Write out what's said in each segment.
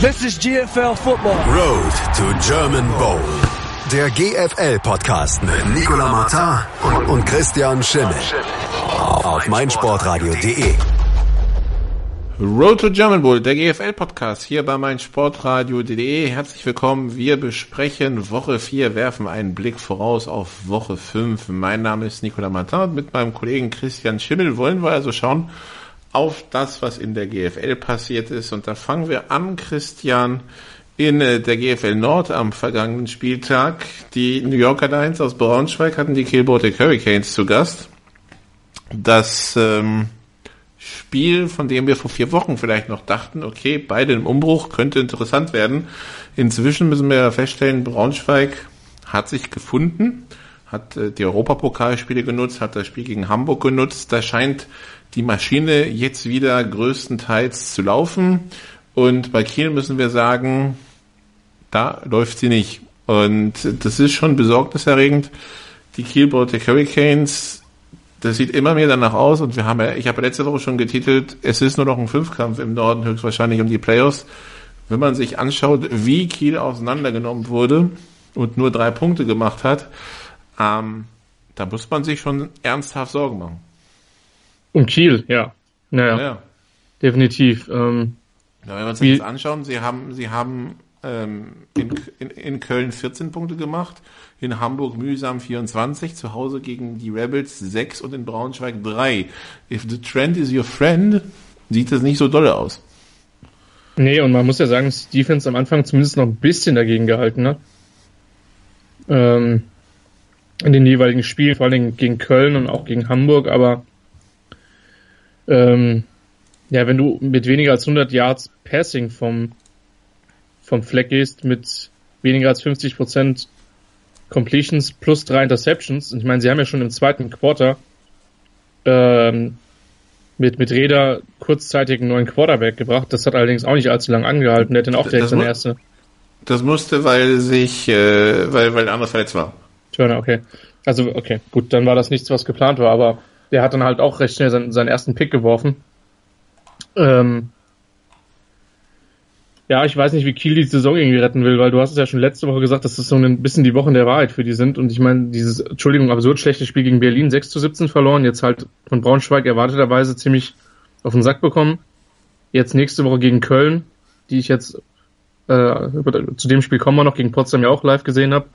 This is GFL Football. Road to German Bowl. Der GFL-Podcast mit Nicolas Martin und Christian Schimmel. Auf meinsportradio.de. Road to German Bowl, der GFL-Podcast hier bei meinsportradio.de. Herzlich willkommen. Wir besprechen Woche 4, werfen einen Blick voraus auf Woche 5. Mein Name ist Nicolas Martin und mit meinem Kollegen Christian Schimmel wollen wir also schauen, auf das, was in der GFL passiert ist. Und da fangen wir an, Christian, in äh, der GFL Nord am vergangenen Spieltag. Die New Yorker Lions aus Braunschweig hatten die Baltic Hurricanes zu Gast. Das ähm, Spiel, von dem wir vor vier Wochen vielleicht noch dachten, okay, beide im Umbruch, könnte interessant werden. Inzwischen müssen wir feststellen, Braunschweig hat sich gefunden, hat äh, die Europapokalspiele genutzt, hat das Spiel gegen Hamburg genutzt. Da scheint die Maschine jetzt wieder größtenteils zu laufen. Und bei Kiel müssen wir sagen, da läuft sie nicht. Und das ist schon besorgniserregend. Die Kiel Baltic Hurricanes, das sieht immer mehr danach aus. Und wir haben ja, ich habe letzte Woche schon getitelt, es ist nur noch ein Fünfkampf im Norden, höchstwahrscheinlich um die Playoffs. Wenn man sich anschaut, wie Kiel auseinandergenommen wurde und nur drei Punkte gemacht hat, ähm, da muss man sich schon ernsthaft Sorgen machen. Um Kiel, ja. Naja. Ja. Definitiv. Ähm, ja, wenn wir uns das jetzt anschauen, sie haben, sie haben ähm, in, in, in Köln 14 Punkte gemacht, in Hamburg mühsam 24, zu Hause gegen die Rebels 6 und in Braunschweig 3. If the trend is your friend, sieht das nicht so dolle aus. Nee, und man muss ja sagen, dass Defense am Anfang zumindest noch ein bisschen dagegen gehalten hat. Ähm, in den jeweiligen Spielen, vor allem gegen Köln und auch gegen Hamburg, aber ähm, ja, wenn du mit weniger als 100 Yards Passing vom, vom Fleck gehst, mit weniger als 50 Prozent Completions plus drei Interceptions, ich meine, sie haben ja schon im zweiten Quarter ähm, mit, mit Räder kurzzeitig einen neuen Quarterback gebracht. Das hat allerdings auch nicht allzu lange angehalten. Der hat dann auch direkt seine erste. Das musste, weil sich, äh, weil, weil anders verletzt war. Turner, okay. Also, okay, gut, dann war das nichts, was geplant war, aber der hat dann halt auch recht schnell seinen, seinen ersten Pick geworfen. Ähm, ja, ich weiß nicht, wie Kiel die Saison irgendwie retten will, weil du hast es ja schon letzte Woche gesagt, dass das so ein bisschen die Wochen der Wahrheit für die sind. Und ich meine, dieses, Entschuldigung, absurd schlechte Spiel gegen Berlin, 6 zu 17 verloren, jetzt halt von Braunschweig erwarteterweise ziemlich auf den Sack bekommen. Jetzt nächste Woche gegen Köln, die ich jetzt äh, zu dem Spiel kommen wir noch, gegen Potsdam ja auch live gesehen habe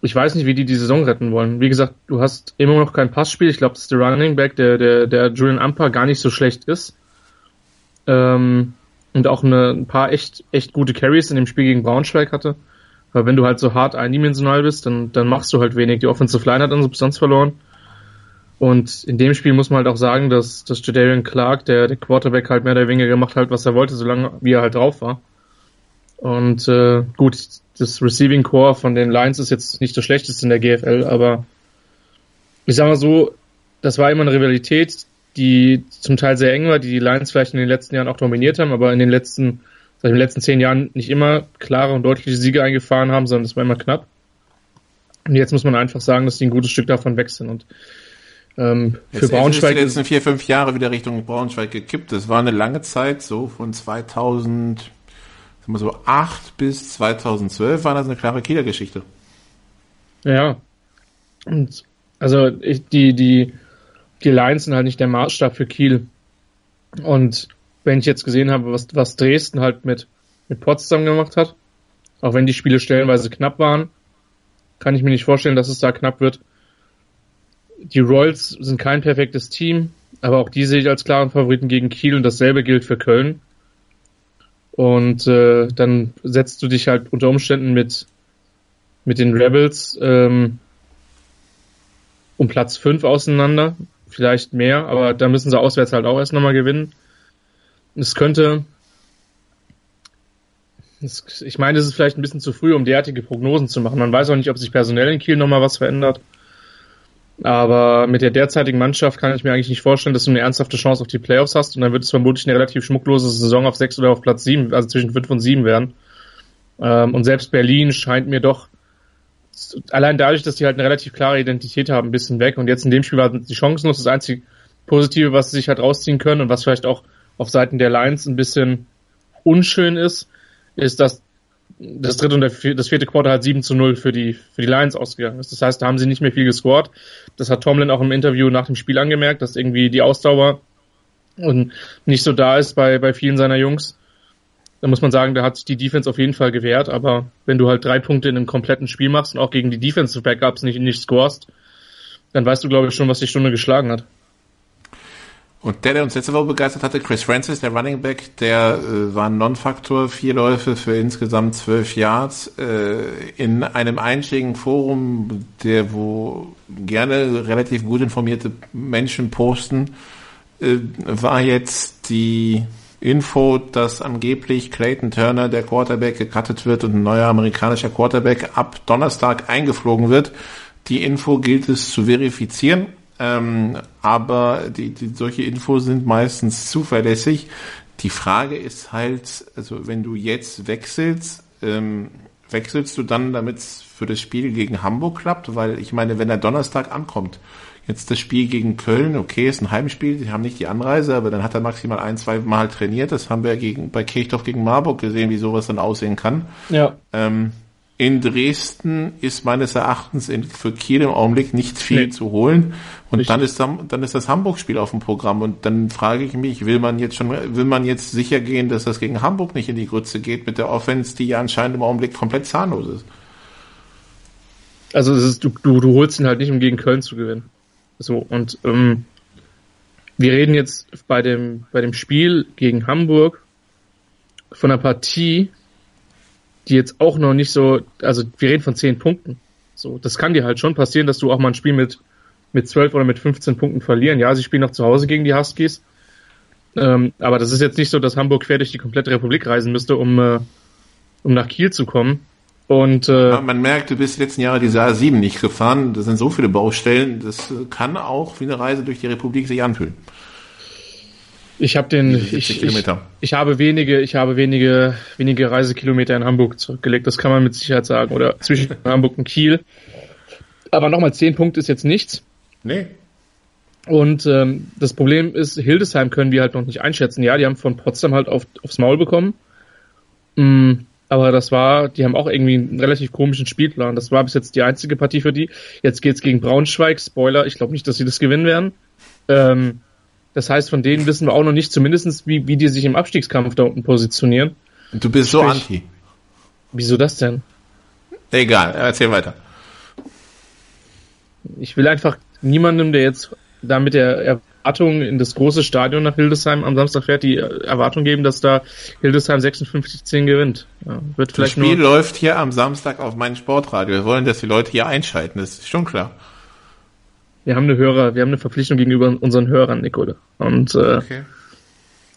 ich weiß nicht, wie die die Saison retten wollen. Wie gesagt, du hast immer noch kein Passspiel. Ich glaube, dass der Running Back, der, der, der Julian Amper gar nicht so schlecht ist. Ähm, und auch eine, ein paar echt, echt gute Carries in dem Spiel gegen Braunschweig hatte. Aber wenn du halt so hart eindimensional bist, dann, dann machst du halt wenig. Die Offensive Line hat an Substanz verloren. Und in dem Spiel muss man halt auch sagen, dass, dass Jadarian Clark, der, der Quarterback, halt mehr oder weniger gemacht hat, was er wollte, solange wie er halt drauf war. Und äh, gut, das Receiving Core von den Lions ist jetzt nicht das schlechteste in der GFL, aber ich sag mal so, das war immer eine Rivalität, die zum Teil sehr eng war, die die Lions vielleicht in den letzten Jahren auch dominiert haben, aber in den letzten, seit den letzten zehn Jahren nicht immer klare und deutliche Siege eingefahren haben, sondern es war immer knapp. Und jetzt muss man einfach sagen, dass die ein gutes Stück davon weg sind. Und ähm, für jetzt, Braunschweig. Jetzt ist letzten vier, fünf Jahre wieder Richtung Braunschweig gekippt. Das war eine lange Zeit, so von 2000 so 8 bis 2012 war das eine klare Kieler Geschichte. Ja. Und also ich, die, die, die Lions sind halt nicht der Maßstab für Kiel. Und wenn ich jetzt gesehen habe, was, was Dresden halt mit, mit Potsdam gemacht hat, auch wenn die Spiele stellenweise knapp waren, kann ich mir nicht vorstellen, dass es da knapp wird. Die Royals sind kein perfektes Team, aber auch die sehe ich als klaren Favoriten gegen Kiel und dasselbe gilt für Köln. Und äh, dann setzt du dich halt unter Umständen mit, mit den Rebels ähm, um Platz 5 auseinander. Vielleicht mehr, aber da müssen sie auswärts halt auch erst nochmal gewinnen. Es könnte, es, ich meine, es ist vielleicht ein bisschen zu früh, um derartige Prognosen zu machen. Man weiß auch nicht, ob sich personell in Kiel nochmal was verändert. Aber mit der derzeitigen Mannschaft kann ich mir eigentlich nicht vorstellen, dass du eine ernsthafte Chance auf die Playoffs hast und dann wird es vermutlich eine relativ schmucklose Saison auf sechs oder auf Platz sieben, also zwischen fünf und sieben werden. Ähm, und selbst Berlin scheint mir doch allein dadurch, dass die halt eine relativ klare Identität haben, ein bisschen weg. Und jetzt in dem Spiel war die chancenlos das einzige Positive, was sie sich halt rausziehen können und was vielleicht auch auf Seiten der Lions ein bisschen unschön ist, ist, dass das dritte und das vierte Quarter halt 7 zu 0 für die, für die Lions ausgegangen. Das heißt, da haben sie nicht mehr viel gescored. Das hat Tomlin auch im Interview nach dem Spiel angemerkt, dass irgendwie die Ausdauer und nicht so da ist bei, bei vielen seiner Jungs. Da muss man sagen, da hat sich die Defense auf jeden Fall gewehrt, aber wenn du halt drei Punkte in einem kompletten Spiel machst und auch gegen die Defensive Backups nicht, nicht scorest, dann weißt du, glaube ich, schon, was die Stunde geschlagen hat. Und der, der uns letzte Woche begeistert hatte, Chris Francis, der Running Back, der äh, war ein Non-Faktor, vier Läufe für insgesamt zwölf Yards äh, in einem einschlägigen Forum, der wo gerne relativ gut informierte Menschen posten, äh, war jetzt die Info, dass angeblich Clayton Turner, der Quarterback, gecuttet wird und ein neuer amerikanischer Quarterback ab Donnerstag eingeflogen wird. Die Info gilt es zu verifizieren ähm, aber die, die, solche Infos sind meistens zuverlässig. Die Frage ist halt, also wenn du jetzt wechselst, ähm, wechselst du dann, damit es für das Spiel gegen Hamburg klappt? Weil ich meine, wenn er Donnerstag ankommt, jetzt das Spiel gegen Köln, okay, ist ein Heimspiel, die haben nicht die Anreise, aber dann hat er maximal ein, zwei Mal trainiert. Das haben wir gegen, bei Kirchdorf gegen Marburg gesehen, wie sowas dann aussehen kann. Ja. Ähm, in Dresden ist meines Erachtens in, für Kiel im Augenblick nicht viel nee. zu holen. Und dann ist, dann ist das Hamburg-Spiel auf dem Programm. Und dann frage ich mich, will man jetzt schon, will man jetzt sicher gehen, dass das gegen Hamburg nicht in die Grütze geht mit der Offense, die ja anscheinend im Augenblick komplett zahnlos ist? Also ist, du, du, du holst ihn halt nicht, um gegen Köln zu gewinnen. So, und ähm, wir reden jetzt bei dem, bei dem Spiel gegen Hamburg von einer Partie, die jetzt auch noch nicht so, also wir reden von zehn Punkten. So, das kann dir halt schon passieren, dass du auch mal ein Spiel mit, mit zwölf oder mit 15 Punkten verlieren. Ja, sie spielen noch zu Hause gegen die Huskies. Ähm, aber das ist jetzt nicht so, dass Hamburg quer durch die komplette Republik reisen müsste, um, äh, um nach Kiel zu kommen. Und äh, man merkt, du bist die letzten Jahre diese A7 nicht gefahren. Das sind so viele Baustellen. Das kann auch wie eine Reise durch die Republik sich anfühlen. Ich habe den, ich, ich, ich, habe wenige, ich habe wenige, wenige Reisekilometer in Hamburg zurückgelegt. Das kann man mit Sicherheit sagen. Oder zwischen Hamburg und Kiel. Aber nochmal zehn Punkte ist jetzt nichts. Nee. Und ähm, das Problem ist, Hildesheim können wir halt noch nicht einschätzen. Ja, die haben von Potsdam halt auf, aufs Maul bekommen. Mm, aber das war, die haben auch irgendwie einen relativ komischen Spielplan. Das war bis jetzt die einzige Partie für die. Jetzt geht's gegen Braunschweig. Spoiler, ich glaube nicht, dass sie das gewinnen werden. Ähm, das heißt, von denen wissen wir auch noch nicht, zumindestens wie, wie die sich im Abstiegskampf da unten positionieren. Du bist so anti. Wieso das denn? Egal, erzähl weiter. Ich will einfach niemandem, der jetzt da mit der Erwartung in das große Stadion nach Hildesheim am Samstag fährt, die Erwartung geben, dass da Hildesheim 56-10 gewinnt. Ja, wird vielleicht das Spiel läuft hier am Samstag auf meinem Sportradio. Wir wollen, dass die Leute hier einschalten, das ist schon klar wir haben eine Hörer, wir haben eine Verpflichtung gegenüber unseren Hörern, Nicole. Und äh, okay.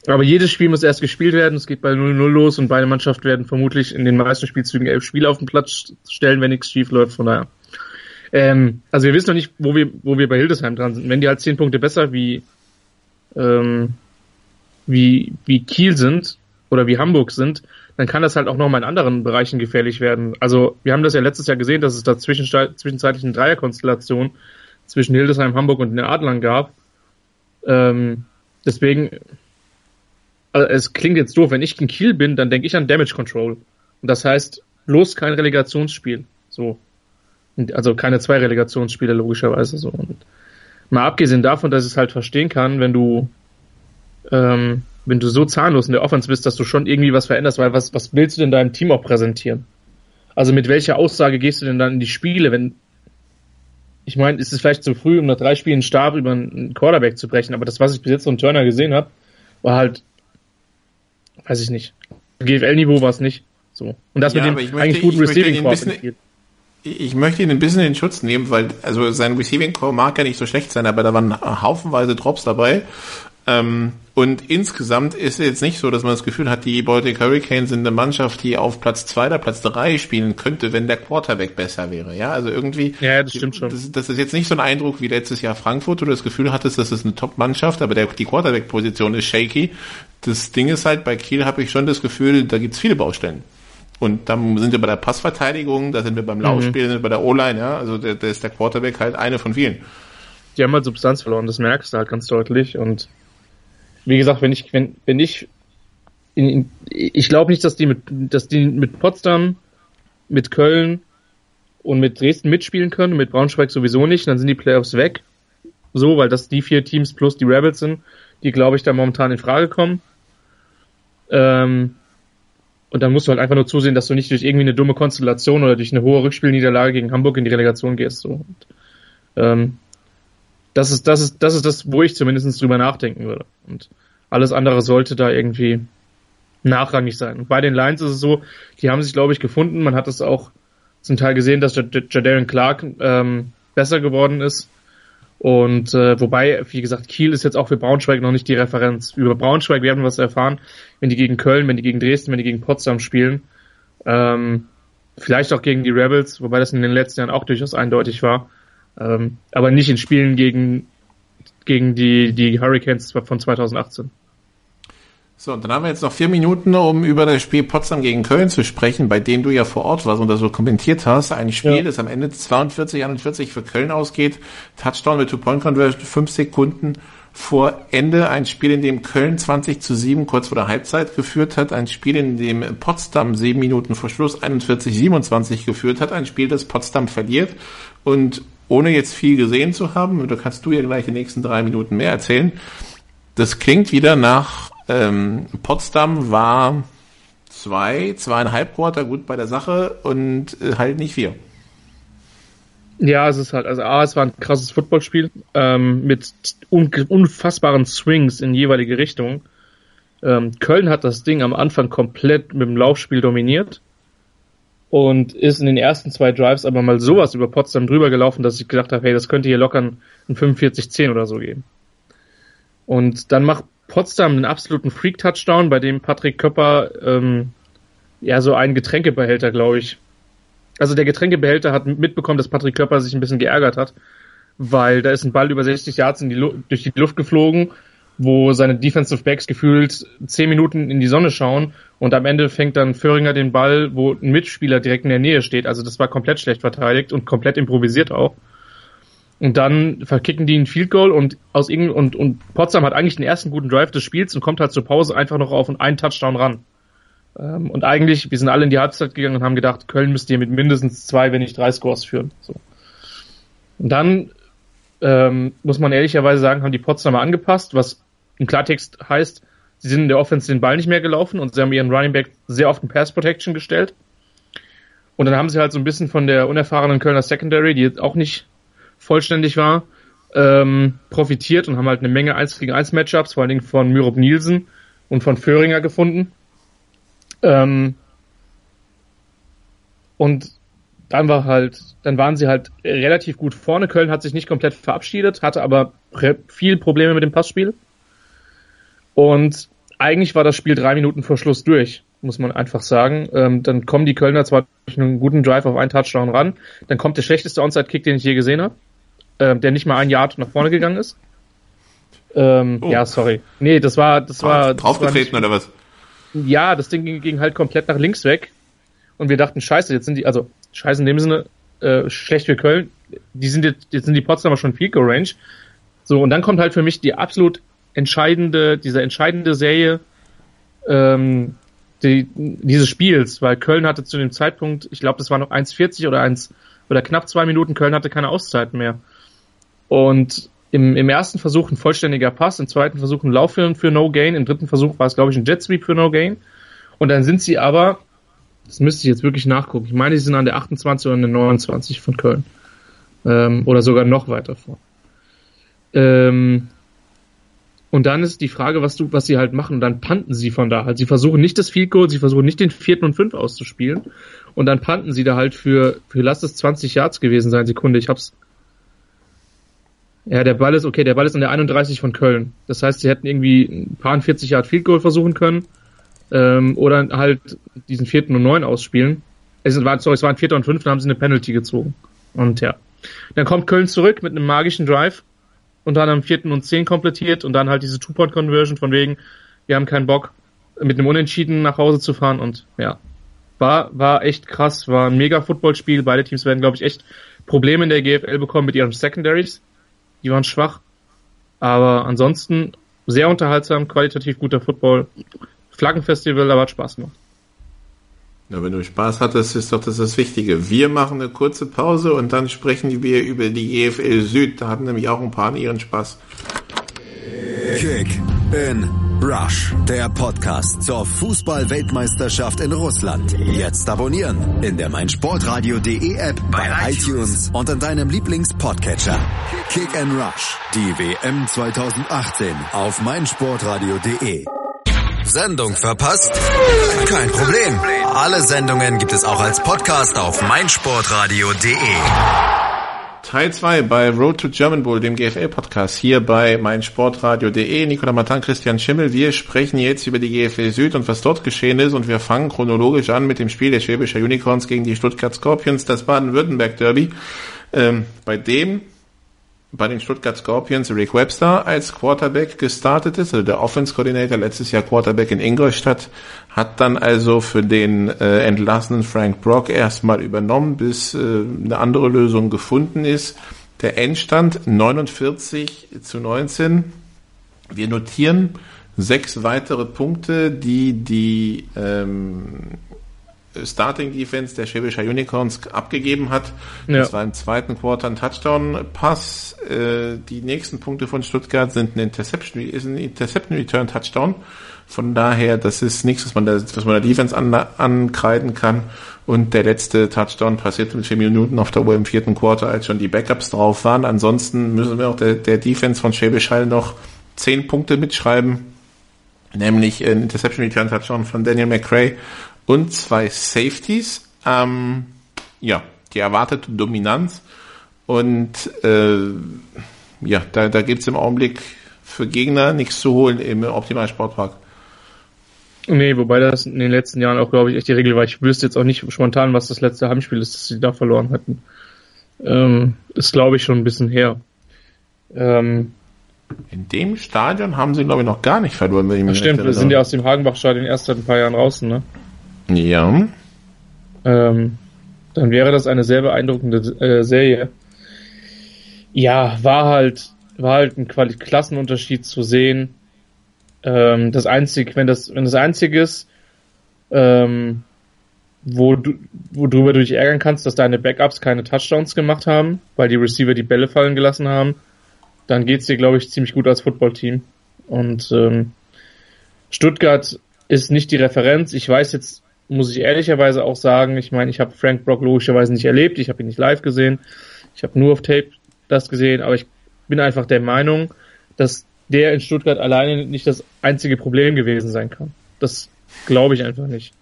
aber jedes Spiel muss erst gespielt werden. Es geht bei 0-0 los und beide Mannschaften werden vermutlich in den meisten Spielzügen elf Spiele auf den Platz stellen, wenn nichts schief läuft. Von daher. Ähm, also wir wissen noch nicht, wo wir, wo wir bei Hildesheim dran sind. Wenn die halt zehn Punkte besser wie ähm, wie, wie Kiel sind oder wie Hamburg sind, dann kann das halt auch nochmal in anderen Bereichen gefährlich werden. Also wir haben das ja letztes Jahr gesehen, dass es da zwischenzeitlich eine Dreierkonstellation zwischen Hildesheim, Hamburg und den Adlern gab. Ähm, deswegen, also es klingt jetzt doof, wenn ich in Kiel bin, dann denke ich an Damage Control. Und das heißt, bloß kein Relegationsspiel. So. Also keine zwei Relegationsspiele, logischerweise so. Und mal abgesehen davon, dass ich es halt verstehen kann, wenn du, ähm, wenn du so zahnlos in der Offense bist, dass du schon irgendwie was veränderst, weil was, was willst du denn deinem Team auch präsentieren? Also mit welcher Aussage gehst du denn dann in die Spiele, wenn ich meine, ist es vielleicht zu früh, um nach drei Spielen Stab über einen Quarterback zu brechen, aber das, was ich bis jetzt von Turner gesehen habe, war halt, weiß ich nicht. GFL-Niveau war es nicht. So. Und das ja, mit dem eigentlich guten Receiving Core. Ich möchte ihn ein bisschen in Schutz nehmen, weil also sein Receiving Core mag ja nicht so schlecht sein, aber da waren haufenweise Drops dabei. Ähm, und insgesamt ist es jetzt nicht so, dass man das Gefühl hat, die Baltic Hurricanes sind eine Mannschaft, die auf Platz zwei oder Platz drei spielen könnte, wenn der Quarterback besser wäre. Ja, also irgendwie. Ja, das stimmt schon. Das, das ist jetzt nicht so ein Eindruck wie letztes Jahr Frankfurt, wo du das Gefühl hattest, das ist eine Top-Mannschaft, aber der, die Quarterback-Position ist shaky. Das Ding ist halt, bei Kiel habe ich schon das Gefühl, da gibt's viele Baustellen. Und dann sind wir bei der Passverteidigung, da sind wir beim mhm. Laufspiel, mhm. sind wir bei der O-Line, ja. Also da ist der Quarterback halt eine von vielen. Die haben halt Substanz verloren, das merkst du halt ganz deutlich und wie gesagt, wenn ich, wenn, wenn ich ich glaube nicht, dass die mit, dass die mit Potsdam, mit Köln und mit Dresden mitspielen können, mit Braunschweig sowieso nicht, dann sind die Playoffs weg. So, weil das die vier Teams plus die Rebels sind, die glaube ich da momentan in Frage kommen. Ähm, und dann musst du halt einfach nur zusehen, dass du nicht durch irgendwie eine dumme Konstellation oder durch eine hohe Rückspielniederlage gegen Hamburg in die Relegation gehst. So. Und, ähm, das ist, das ist, das ist das, wo ich zumindest drüber nachdenken würde. Und alles andere sollte da irgendwie nachrangig sein. Und bei den Lions ist es so, die haben sich, glaube ich, gefunden. Man hat es auch zum Teil gesehen, dass Jadarian Clark ähm, besser geworden ist. Und äh, wobei, wie gesagt, Kiel ist jetzt auch für Braunschweig noch nicht die Referenz. Über Braunschweig werden wir was erfahren, wenn die gegen Köln, wenn die gegen Dresden, wenn die gegen Potsdam spielen. Ähm, vielleicht auch gegen die Rebels, wobei das in den letzten Jahren auch durchaus eindeutig war. Ähm, aber nicht in Spielen gegen, gegen die, die Hurricanes von 2018. So, und dann haben wir jetzt noch vier Minuten, um über das Spiel Potsdam gegen Köln zu sprechen, bei dem du ja vor Ort warst und das so kommentiert hast. Ein Spiel, ja. das am Ende 42, 41 für Köln ausgeht. Touchdown mit Two-Point-Conversion, fünf Sekunden vor Ende. Ein Spiel, in dem Köln 20 zu 7 kurz vor der Halbzeit geführt hat. Ein Spiel, in dem Potsdam sieben Minuten vor Schluss 41, 27 geführt hat. Ein Spiel, das Potsdam verliert. Und ohne jetzt viel gesehen zu haben, da kannst du ja gleich die nächsten drei Minuten mehr erzählen. Das klingt wieder nach ähm, Potsdam war zwei, zweieinhalb Quarter gut bei der Sache und äh, halt nicht vier. Ja, es ist halt, also A, es war ein krasses Footballspiel ähm, mit un unfassbaren Swings in jeweilige Richtungen. Ähm, Köln hat das Ding am Anfang komplett mit dem Laufspiel dominiert und ist in den ersten zwei Drives aber mal sowas über Potsdam drüber gelaufen, dass ich gedacht habe, hey, das könnte hier locker ein 45-10 oder so geben. Und dann macht Potsdam einen absoluten Freak-Touchdown, bei dem Patrick Köpper ähm, ja so einen Getränkebehälter, glaube ich. Also der Getränkebehälter hat mitbekommen, dass Patrick Köpper sich ein bisschen geärgert hat, weil da ist ein Ball über 60 Yards in die durch die Luft geflogen wo seine Defensive Backs gefühlt zehn Minuten in die Sonne schauen und am Ende fängt dann Föhringer den Ball, wo ein Mitspieler direkt in der Nähe steht. Also das war komplett schlecht verteidigt und komplett improvisiert auch. Und dann verkicken die ein Field Goal und aus irgend und, und Potsdam hat eigentlich den ersten guten Drive des Spiels und kommt halt zur Pause einfach noch auf einen Touchdown ran. Ähm, und eigentlich, wir sind alle in die Halbzeit gegangen und haben gedacht, Köln müsste hier mit mindestens zwei, wenn nicht drei Scores führen. So. Und dann ähm, muss man ehrlicherweise sagen, haben die Potsdamer angepasst, was im Klartext heißt, sie sind in der Offense den Ball nicht mehr gelaufen und sie haben ihren Running Back sehr oft in Pass Protection gestellt. Und dann haben sie halt so ein bisschen von der unerfahrenen Kölner Secondary, die jetzt auch nicht vollständig war, ähm, profitiert und haben halt eine Menge 1 gegen 1 Matchups, vor allen Dingen von Myrob Nielsen und von Föhringer gefunden. Ähm, und dann war halt, dann waren sie halt relativ gut vorne. Köln hat sich nicht komplett verabschiedet, hatte aber viel Probleme mit dem Passspiel. Und eigentlich war das Spiel drei Minuten vor Schluss durch, muss man einfach sagen. Ähm, dann kommen die Kölner zwar durch einen guten Drive auf einen Touchdown ran, dann kommt der schlechteste Onside-Kick, den ich je gesehen habe, ähm, der nicht mal ein Yard nach vorne gegangen ist. Ähm, oh. Ja, sorry. Nee, das war, das war. Draufgetreten oder was? Ja, das Ding ging, ging, halt komplett nach links weg. Und wir dachten, scheiße, jetzt sind die, also scheiße in dem Sinne, äh, schlecht für Köln. Die sind jetzt, jetzt sind die Potsdamer schon Goal Range. So, und dann kommt halt für mich die absolut entscheidende, diese entscheidende Serie ähm, die, dieses Spiels, weil Köln hatte zu dem Zeitpunkt, ich glaube, das war noch 1,40 oder 1 oder knapp zwei Minuten, Köln hatte keine Auszeiten mehr. Und im, im ersten Versuch ein vollständiger Pass, im zweiten Versuch ein Lauf für, für No Gain, im dritten Versuch war es, glaube ich, ein Jet Sweep für No Gain. Und dann sind sie aber, das müsste ich jetzt wirklich nachgucken, ich meine, sie sind an der 28 oder an der 29 von Köln. Ähm, oder sogar noch weiter vor. Ähm, und dann ist die Frage, was du, was sie halt machen. Und dann panten sie von da halt. Sie versuchen nicht das Field Goal, sie versuchen nicht den vierten und fünf auszuspielen. Und dann panten sie da halt für, für lass es 20 Yards gewesen sein. Sekunde, ich hab's. Ja, der Ball ist, okay, der Ball ist an der 31 von Köln. Das heißt, sie hätten irgendwie ein paar 40 Yard Field Goal versuchen können. Ähm, oder halt diesen vierten und neun ausspielen. Es war, sorry, es waren vierter und fünf, dann haben sie eine Penalty gezogen. Und ja. Dann kommt Köln zurück mit einem magischen Drive und dann am vierten und zehn komplettiert und dann halt diese Two-Point-Conversion von wegen, wir haben keinen Bock, mit einem Unentschieden nach Hause zu fahren und ja, war, war echt krass, war ein mega Footballspiel. Beide Teams werden, glaube ich, echt Probleme in der GFL bekommen mit ihren Secondaries. Die waren schwach. Aber ansonsten sehr unterhaltsam, qualitativ guter Football. Flaggenfestival, aber hat Spaß gemacht. Ja, wenn du Spaß hattest, ist doch das das Wichtige. Wir machen eine kurze Pause und dann sprechen wir über die EFL Süd. Da hatten nämlich auch ein paar ihren Spaß. Kick in Rush, der Podcast zur Fußball-Weltmeisterschaft in Russland. Jetzt abonnieren in der meinsportradio.de App, bei iTunes und in deinem Lieblings-Podcatcher. Kick in Rush, die WM 2018 auf meinsportradio.de. Sendung verpasst? Kein Problem. Alle Sendungen gibt es auch als Podcast auf meinsportradio.de. Teil 2 bei Road to German Bowl, dem GFL-Podcast, hier bei meinsportradio.de. Nicola Matan, Christian Schimmel. Wir sprechen jetzt über die GFL Süd und was dort geschehen ist und wir fangen chronologisch an mit dem Spiel der Schwäbischer Unicorns gegen die Stuttgart Scorpions, das Baden-Württemberg-Derby, ähm, bei dem bei den Stuttgart Scorpions Rick Webster als Quarterback gestartet ist, also der Offense Coordinator, letztes Jahr Quarterback in Ingolstadt, hat dann also für den äh, entlassenen Frank Brock erstmal übernommen, bis äh, eine andere Lösung gefunden ist. Der Endstand 49 zu 19. Wir notieren sechs weitere Punkte, die die ähm, Starting Defense der Schwäbischer Unicorns abgegeben hat. Ja. Das war im zweiten Quarter ein Touchdown-Pass. Äh, die nächsten Punkte von Stuttgart sind ein Interception, ist ein Interception Return Touchdown. Von daher, das ist nichts, was man der, was man der Defense an, ankreiden kann. Und der letzte Touchdown passierte mit vier Minuten auf der Uhr im vierten Quarter, als schon die Backups drauf waren. Ansonsten müssen wir auch der, der Defense von Schwäbisch Hall noch zehn Punkte mitschreiben. Nämlich ein Interception Return Touchdown von Daniel McRae und zwei Safeties. Ähm, ja, die erwartete Dominanz. Und äh, ja, da, da gibt es im Augenblick für Gegner nichts zu holen im Optimal Sportpark. Nee, wobei das in den letzten Jahren auch, glaube ich, echt die Regel war. Ich wüsste jetzt auch nicht spontan, was das letzte Heimspiel ist, das sie da verloren hatten. Ähm, ist, glaube ich, schon ein bisschen her. Ähm, in dem Stadion haben sie, glaube ich, noch gar nicht verloren. Wenn ich mich stimmt, wir sind ja aus dem Hagenbach-Stadion erst seit ein paar Jahren draußen, ne? Ja. Ähm, dann wäre das eine sehr beeindruckende äh, Serie. Ja, war halt, war halt ein Quali Klassenunterschied zu sehen. Ähm, das einzige, wenn das, wenn das einzige ist, ähm, wo du, worüber du dich ärgern kannst, dass deine Backups keine Touchdowns gemacht haben, weil die Receiver die Bälle fallen gelassen haben, dann geht's dir, glaube ich, ziemlich gut als Footballteam. Und ähm, Stuttgart ist nicht die Referenz. Ich weiß jetzt muss ich ehrlicherweise auch sagen, ich meine, ich habe Frank Brock logischerweise nicht erlebt, ich habe ihn nicht live gesehen, ich habe nur auf Tape das gesehen, aber ich bin einfach der Meinung, dass der in Stuttgart alleine nicht das einzige Problem gewesen sein kann. Das glaube ich einfach nicht.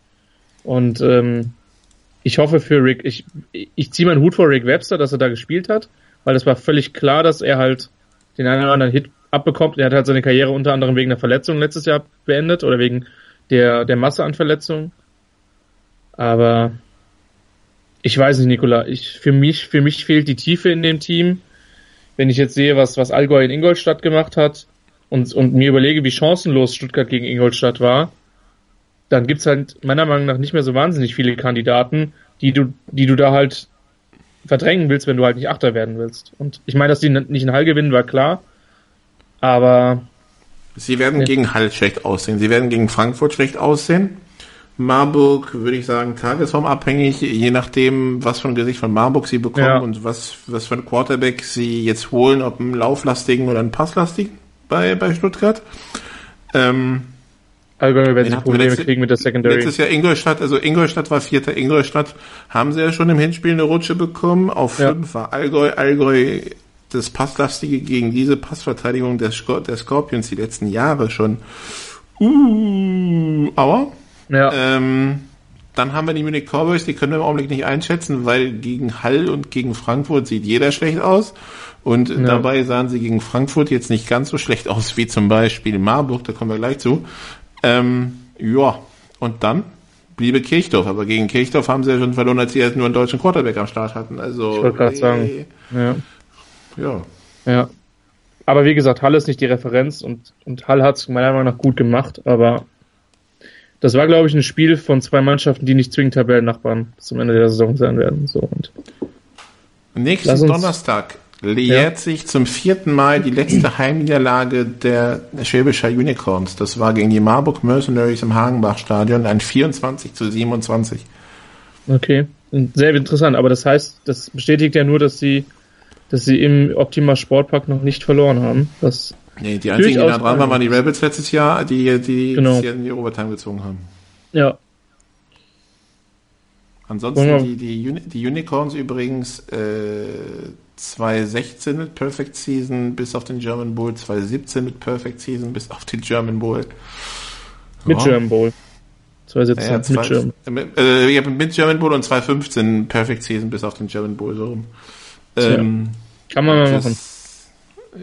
Und ähm, ich hoffe für Rick, ich, ich ziehe meinen Hut vor Rick Webster, dass er da gespielt hat, weil es war völlig klar, dass er halt den einen oder anderen Hit abbekommt. Er hat halt seine Karriere unter anderem wegen der Verletzung letztes Jahr beendet oder wegen der, der Masse an Verletzungen. Aber ich weiß nicht, Nikola. Ich, für mich, für mich fehlt die Tiefe in dem Team. Wenn ich jetzt sehe, was, was Allgäu in Ingolstadt gemacht hat und, und mir überlege, wie chancenlos Stuttgart gegen Ingolstadt war, dann gibt's halt meiner Meinung nach nicht mehr so wahnsinnig viele Kandidaten, die du, die du da halt verdrängen willst, wenn du halt nicht Achter werden willst. Und ich meine, dass die nicht in Hall gewinnen, war klar. Aber. Sie werden ja. gegen Hall schlecht aussehen. Sie werden gegen Frankfurt schlecht aussehen. Marburg, würde ich sagen, tagesformabhängig, je nachdem, was für ein Gesicht von Marburg sie bekommen ja. und was, was für ein Quarterback sie jetzt holen, ob einen lauflastigen oder einen passlastigen bei, bei Stuttgart. Ähm, Allgäu werden sie Probleme letzte, kriegen mit der Secondary. Letztes Jahr Ingolstadt, also Ingolstadt war vierter. Ingolstadt haben sie ja schon im Hinspiel eine Rutsche bekommen. Auf ja. fünf war Allgäu. Allgäu das Passlastige gegen diese Passverteidigung der, Scor der Scorpions die letzten Jahre schon. Uh, aber ja. Ähm, dann haben wir die Munich Cowboys, die können wir im Augenblick nicht einschätzen, weil gegen Hall und gegen Frankfurt sieht jeder schlecht aus. Und ja. dabei sahen sie gegen Frankfurt jetzt nicht ganz so schlecht aus wie zum Beispiel Marburg, da kommen wir gleich zu. Ähm, ja, und dann bliebe Kirchdorf, aber gegen Kirchdorf haben sie ja schon verloren, als sie erst nur einen deutschen Quarterback am Start hatten. Also, ich wollte gerade sagen. Ja. ja. Ja. Aber wie gesagt, Hall ist nicht die Referenz und, und Hall hat es meiner Meinung nach gut gemacht, aber das war, glaube ich, ein Spiel von zwei Mannschaften, die nicht zwingend Tabellennachbarn zum Ende der Saison sein werden. So, und Nächsten Donnerstag jährt sich zum vierten Mal die letzte Heimniederlage der Schwäbischer Unicorns. Das war gegen die Marburg Mercenaries im Hagenbach-Stadion, ein 24 zu 27. Okay, sehr interessant. Aber das heißt, das bestätigt ja nur, dass sie, dass sie im Optima Sportpark noch nicht verloren haben. Das nee, die einzigen, die da dran waren, waren die Rabbits letztes Jahr, die die, genau. in die Overtime gezogen haben. Ja. Ansonsten die, die, die Unicorns übrigens äh, 2016 mit Perfect Season bis auf den German Bowl, 2017 mit Perfect Season bis auf den German Bowl. Mit oh. German Bowl. 2017 ja, zwei, mit German. Äh, ja, mit German Bowl und 2015 Perfect Season bis auf den German Bowl so rum. Ähm, Kann man mal machen.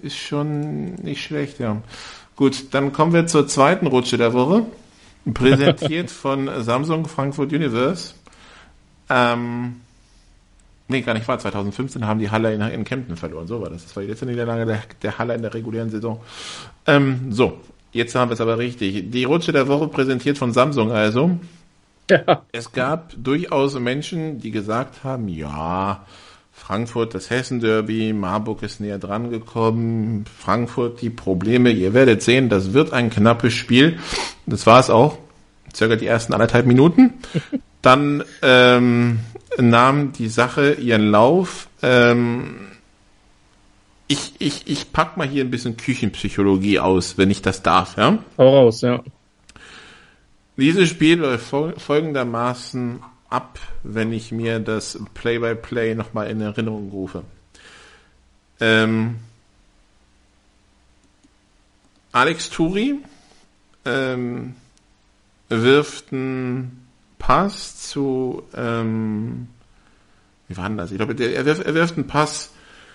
Ist schon nicht schlecht, ja. Gut, dann kommen wir zur zweiten Rutsche der Woche. Präsentiert von Samsung Frankfurt Universe. Ähm, Nee, gar nicht wahr. 2015 haben die Halle in, in Kempten verloren. So war das. Das war die letzte Niederlage der, der Halle in der regulären Saison. Ähm, so, jetzt haben wir es aber richtig. Die Rutsche der Woche präsentiert von Samsung also. Ja. Es gab durchaus Menschen, die gesagt haben, ja, Frankfurt das Hessen-Derby, Marburg ist näher dran gekommen, Frankfurt die Probleme, ihr werdet sehen, das wird ein knappes Spiel. Das war es auch. Circa die ersten anderthalb Minuten. Dann ähm, nahm die Sache ihren Lauf. Ähm, ich, ich, ich pack mal hier ein bisschen Küchenpsychologie aus, wenn ich das darf, ja? Hau raus, ja. Dieses Spiel läuft folgendermaßen ab, wenn ich mir das Play-by-Play nochmal in Erinnerung rufe. Ähm, Alex Turi ähm, wirft einen Pass zu, ähm, wie war denn das? Ich glaube, er, wirft, er wirft einen Pass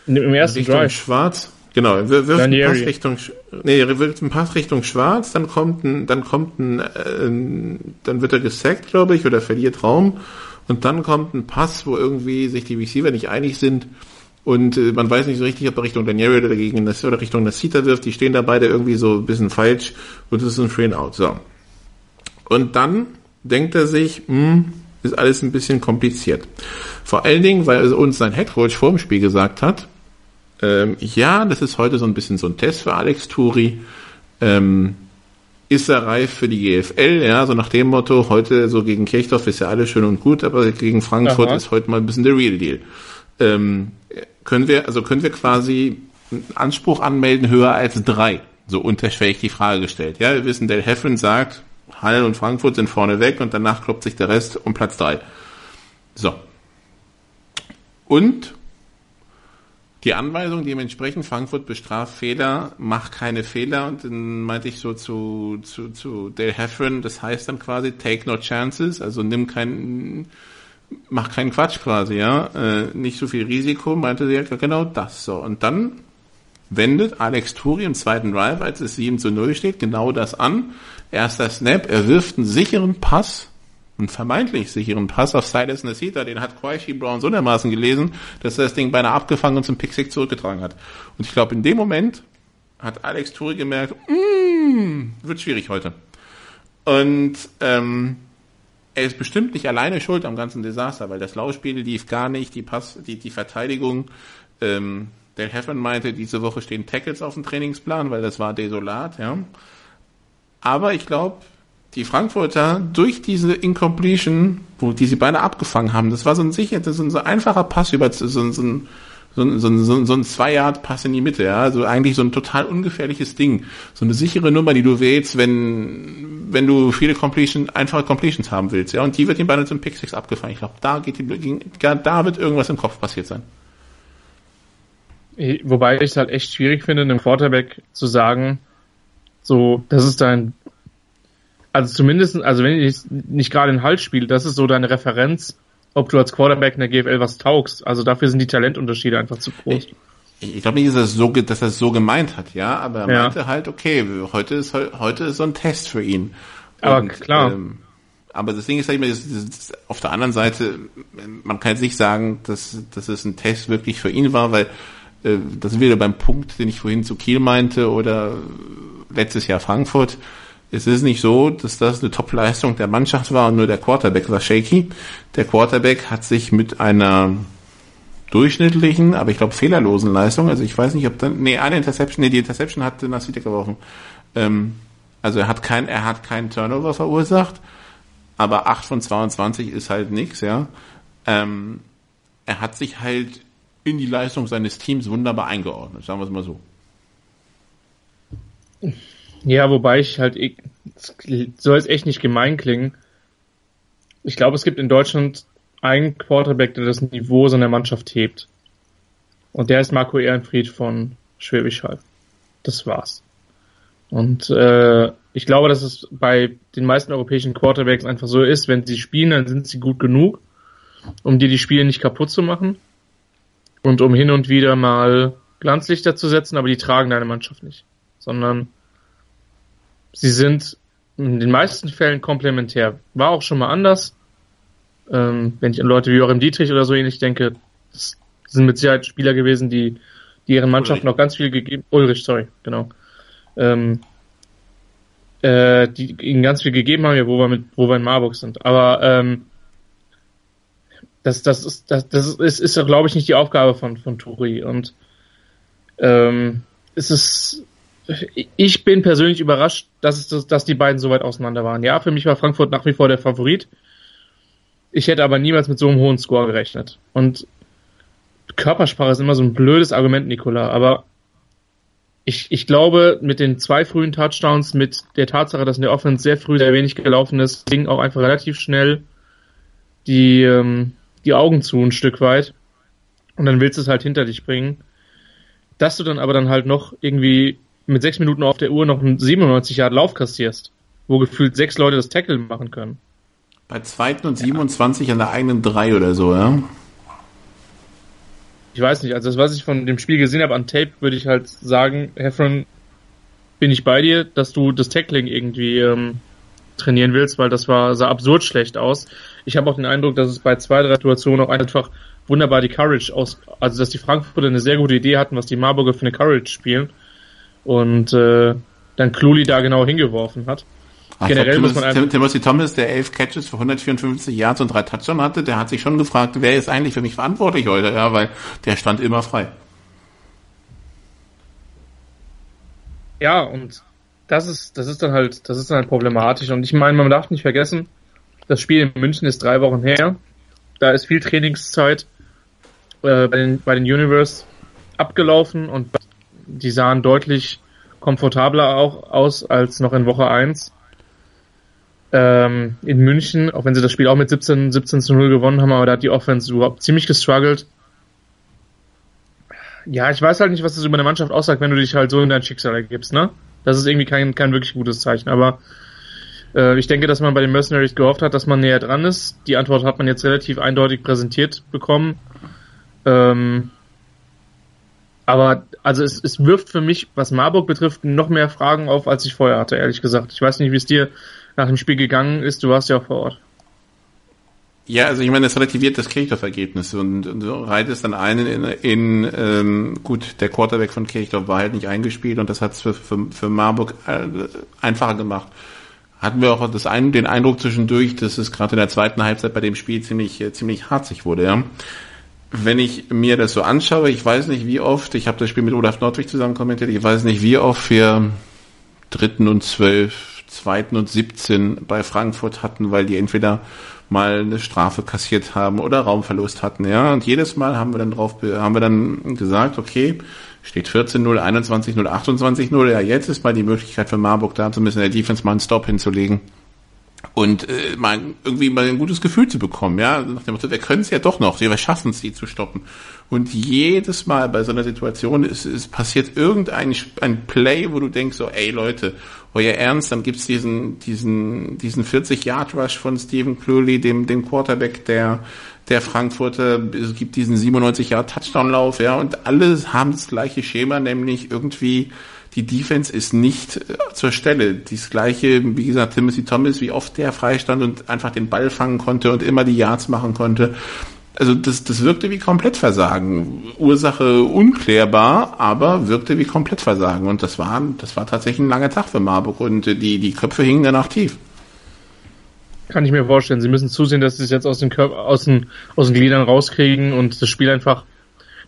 im ersten Richtung Drive. Schwarz. Genau, er wirft Pass Richtung, nee, wirft einen Pass Richtung Schwarz, dann kommt ein, dann kommt ein, äh, dann wird er gesackt, glaube ich, oder verliert Raum. Und dann kommt ein Pass, wo irgendwie sich die Receiver nicht einig sind. Und äh, man weiß nicht so richtig, ob er Richtung Daniel oder gegen das oder Richtung Nasita wirft. Die stehen da beide irgendwie so ein bisschen falsch. Und es ist ein Free Out. So. Und dann denkt er sich, hm, ist alles ein bisschen kompliziert. Vor allen Dingen, weil uns sein Headcoach vor dem Spiel gesagt hat, ähm, ja, das ist heute so ein bisschen so ein Test für Alex Turi. Ähm, ist er reif für die GFL? Ja, so nach dem Motto, heute so gegen Kirchdorf ist ja alles schön und gut, aber gegen Frankfurt Aha. ist heute mal ein bisschen der Real Deal. Ähm, können wir, also können wir quasi einen Anspruch anmelden höher als drei? So unterschwellig die Frage gestellt. Ja, wir wissen, Del Heffern sagt, Halle und Frankfurt sind vorne weg und danach kloppt sich der Rest um Platz drei. So. Und die Anweisung dementsprechend, Frankfurt bestraft Fehler, macht keine Fehler. Und dann meinte ich so zu, zu, zu Dale Heffron, das heißt dann quasi take no chances, also nimm keinen, mach keinen Quatsch quasi, ja, äh, nicht so viel Risiko, meinte sie ja genau das. So. Und dann wendet Alex Turi im zweiten Drive, als es 7 zu 0 steht, genau das an, Erster Snap, er wirft einen sicheren Pass, einen vermeintlich sicheren Pass auf Silas Nasita, den hat Quaishi Brown so dermaßen gelesen, dass er das Ding beinahe abgefangen und zum Pick zurückgetragen hat. Und ich glaube, in dem Moment hat Alex Turi gemerkt, mm, wird schwierig heute. Und ähm, er ist bestimmt nicht alleine schuld am ganzen Desaster, weil das Laufspiel lief gar nicht, die Pass, die, die Verteidigung, ähm, der Heffern meinte, diese Woche stehen Tackles auf dem Trainingsplan, weil das war desolat, ja. Aber ich glaube, die Frankfurter durch diese Incompletion, wo die sie beide abgefangen haben, das war so ein sicher, das ist ein so einfacher Pass über so, so, so ein so ein, so ein, so ein Zwei-Yard-Pass in die Mitte, ja, also eigentlich so ein total ungefährliches Ding, so eine sichere Nummer, die du wählst, wenn wenn du viele Completion, einfache Completions haben willst, ja, und die wird ihm beide zum Pick Six abgefangen. Ich glaube, da geht die, da wird irgendwas im Kopf passiert sein. Wobei ich es halt echt schwierig finde, einem Quarterback zu sagen, so, das ist dein, also zumindest, also wenn ich nicht gerade in Halt spiele, das ist so deine Referenz, ob du als Quarterback in der GFL was taugst. Also dafür sind die Talentunterschiede einfach zu groß. Ich, ich glaube nicht, dass er, so, dass er es so gemeint hat, ja, aber er ja. meinte halt, okay, heute ist, heute ist so ein Test für ihn. Aber Und, klar. Ähm, aber das Ding ist halt immer, das, das, auf der anderen Seite, man kann jetzt nicht sagen, dass, dass es ein Test wirklich für ihn war, weil äh, das ist wieder beim Punkt, den ich vorhin zu Kiel meinte oder letztes Jahr Frankfurt. Es ist nicht so, dass das eine Top-Leistung der Mannschaft war und nur der Quarterback war shaky. Der Quarterback hat sich mit einer durchschnittlichen, aber ich glaube fehlerlosen Leistung. Also ich weiß nicht, ob dann, nee, eine Interception, nee, die Interception hat Nasita geworfen. Ähm, also er hat kein, er hat keinen Turnover verursacht, aber 8 von 22 ist halt nix, ja. Ähm, er hat sich halt in die Leistung seines Teams wunderbar eingeordnet, sagen wir es mal so. Ja, wobei ich halt, ich, soll es echt nicht gemein klingen. Ich glaube, es gibt in Deutschland einen Quarterback, der das Niveau seiner Mannschaft hebt. Und der ist Marco Ehrenfried von Schwäbisch Hall. Das war's. Und äh, ich glaube, dass es bei den meisten europäischen Quarterbacks einfach so ist, wenn sie spielen, dann sind sie gut genug, um dir die Spiele nicht kaputt zu machen und um hin und wieder mal Glanzlichter zu setzen, aber die tragen deine Mannschaft nicht, sondern sie sind in den meisten Fällen komplementär. War auch schon mal anders. Ähm, wenn ich an Leute wie Joachim Dietrich oder so ähnlich denke, das sind mit Sicherheit Spieler gewesen, die, die ihren Mannschaften noch ganz viel gegeben, Ulrich, sorry, genau, ähm, äh, die ihnen ganz viel gegeben haben, ja, wo wir mit, wo wir in Marburg sind. Aber ähm, das, das ist, das, das ist, ist glaube ich, nicht die Aufgabe von, von Turi. Und ähm, es ist ich bin persönlich überrascht, dass, es, dass die beiden so weit auseinander waren. Ja, für mich war Frankfurt nach wie vor der Favorit. Ich hätte aber niemals mit so einem hohen Score gerechnet. Und Körpersprache ist immer so ein blödes Argument, Nikola, aber ich, ich glaube, mit den zwei frühen Touchdowns, mit der Tatsache, dass in der Offense sehr früh sehr wenig gelaufen ist, ging auch einfach relativ schnell die, ähm, die Augen zu ein Stück weit. Und dann willst du es halt hinter dich bringen. Dass du dann aber dann halt noch irgendwie mit sechs Minuten auf der Uhr noch einen 97 Yard Lauf kassierst, wo gefühlt sechs Leute das Tackle machen können. Bei zweiten und 27 ja. an der eigenen drei oder so, ja? Ich weiß nicht, also das, was ich von dem Spiel gesehen habe an Tape, würde ich halt sagen, Heffron, bin ich bei dir, dass du das Tackling irgendwie ähm, trainieren willst, weil das war sah absurd schlecht aus. Ich habe auch den Eindruck, dass es bei zwei, drei Situationen auch einfach wunderbar die Courage aus, also dass die Frankfurter eine sehr gute Idee hatten, was die Marburger für eine Courage spielen und äh, dann Cluli da genau hingeworfen hat. Ach, Generell muss man Tim, Timothy Thomas, der elf Catches für 154 Yards und drei Touchdowns hatte, der hat sich schon gefragt, wer ist eigentlich für mich verantwortlich heute, ja, weil der stand immer frei. Ja, und das ist, das ist dann halt, das ist dann halt problematisch. Und ich meine, man darf nicht vergessen, das Spiel in München ist drei Wochen her. Da ist viel Trainingszeit äh, bei, den, bei den Universe abgelaufen und die sahen deutlich komfortabler auch aus als noch in Woche 1. Ähm, in München, auch wenn sie das Spiel auch mit 17, 17 zu 0 gewonnen haben, aber da hat die Offense überhaupt ziemlich gestruggelt. Ja, ich weiß halt nicht, was das über eine Mannschaft aussagt, wenn du dich halt so in dein Schicksal ergibst, ne? Das ist irgendwie kein, kein wirklich gutes Zeichen, aber äh, ich denke, dass man bei den Mercenaries gehofft hat, dass man näher dran ist. Die Antwort hat man jetzt relativ eindeutig präsentiert bekommen. Ähm, aber also es, es wirft für mich, was Marburg betrifft, noch mehr Fragen auf, als ich vorher hatte, ehrlich gesagt. Ich weiß nicht, wie es dir nach dem Spiel gegangen ist. Du warst ja auch vor Ort. Ja, also ich meine, es relativiert das Kirchdorf-Ergebnis und, und so reitest dann einen in, in ähm, gut, der Quarterback von Kirchdorf war halt nicht eingespielt und das hat es für, für, für Marburg äh, einfacher gemacht. Hatten wir auch das ein, den Eindruck zwischendurch, dass es gerade in der zweiten Halbzeit bei dem Spiel ziemlich, äh, ziemlich harzig wurde, ja wenn ich mir das so anschaue, ich weiß nicht wie oft, ich habe das Spiel mit Olaf Nordwig zusammen kommentiert, ich weiß nicht wie oft wir dritten und zwölf, zweiten und siebzehn bei Frankfurt hatten, weil die entweder mal eine Strafe kassiert haben oder Raumverlust hatten, ja. Und jedes Mal haben wir dann drauf, haben wir dann gesagt, okay, steht 14-0, 21-0, 28-0, ja, jetzt ist mal die Möglichkeit für Marburg da, zumindest in der Defense mal einen Stop hinzulegen und äh, mal irgendwie mal ein gutes Gefühl zu bekommen, ja, nach dem Motto, wir können es ja doch noch, wir schaffen es, die zu stoppen. Und jedes Mal bei so einer Situation ist, ist passiert irgendein ein Play, wo du denkst so, ey Leute, euer Ernst, dann gibt's diesen diesen diesen 40 Yard Rush von Stephen Cluley, dem dem Quarterback der der Frankfurter, es gibt diesen 97 Yard Touchdown Lauf, ja, und alle haben das gleiche Schema, nämlich irgendwie die Defense ist nicht äh, zur Stelle. Dies gleiche, wie gesagt, Timothy Thomas, wie oft der freistand und einfach den Ball fangen konnte und immer die Yards machen konnte. Also das, das wirkte wie Komplettversagen. Ursache unklärbar, aber wirkte wie Komplettversagen. Und das war, das war tatsächlich ein langer Tag für Marburg und die, die Köpfe hingen danach tief. Kann ich mir vorstellen. Sie müssen zusehen, dass sie es jetzt aus den, Körper, aus den, aus den Gliedern rauskriegen und das Spiel einfach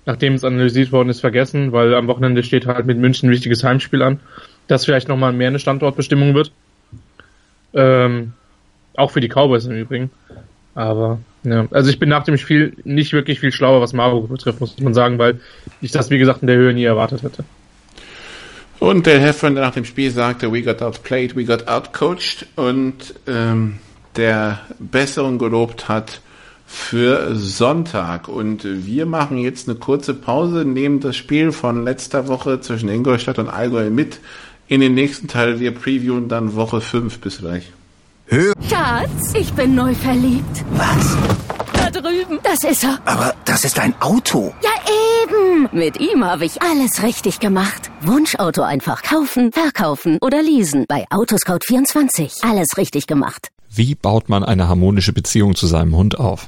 nachdem es analysiert worden ist, vergessen, weil am Wochenende steht halt mit München ein wichtiges Heimspiel an, das vielleicht nochmal mehr eine Standortbestimmung wird. Ähm, auch für die Cowboys im Übrigen. Aber ja, also ich bin nach dem Spiel nicht wirklich viel schlauer, was Marburg betrifft, muss man sagen, weil ich das, wie gesagt, in der Höhe nie erwartet hätte. Und der Heffern nach dem Spiel sagte, we got outplayed, we got outcoached und ähm, der Besserung gelobt hat für Sonntag. Und wir machen jetzt eine kurze Pause, nehmen das Spiel von letzter Woche zwischen Ingolstadt und Allgäu mit in den nächsten Teil. Wir previewen dann Woche 5. Bis gleich. Schatz, ich bin neu verliebt. Was? Da drüben. Das ist er. Aber das ist ein Auto. Ja, eben. Mit ihm habe ich alles richtig gemacht. Wunschauto einfach kaufen, verkaufen oder leasen. Bei Autoscout24. Alles richtig gemacht. Wie baut man eine harmonische Beziehung zu seinem Hund auf?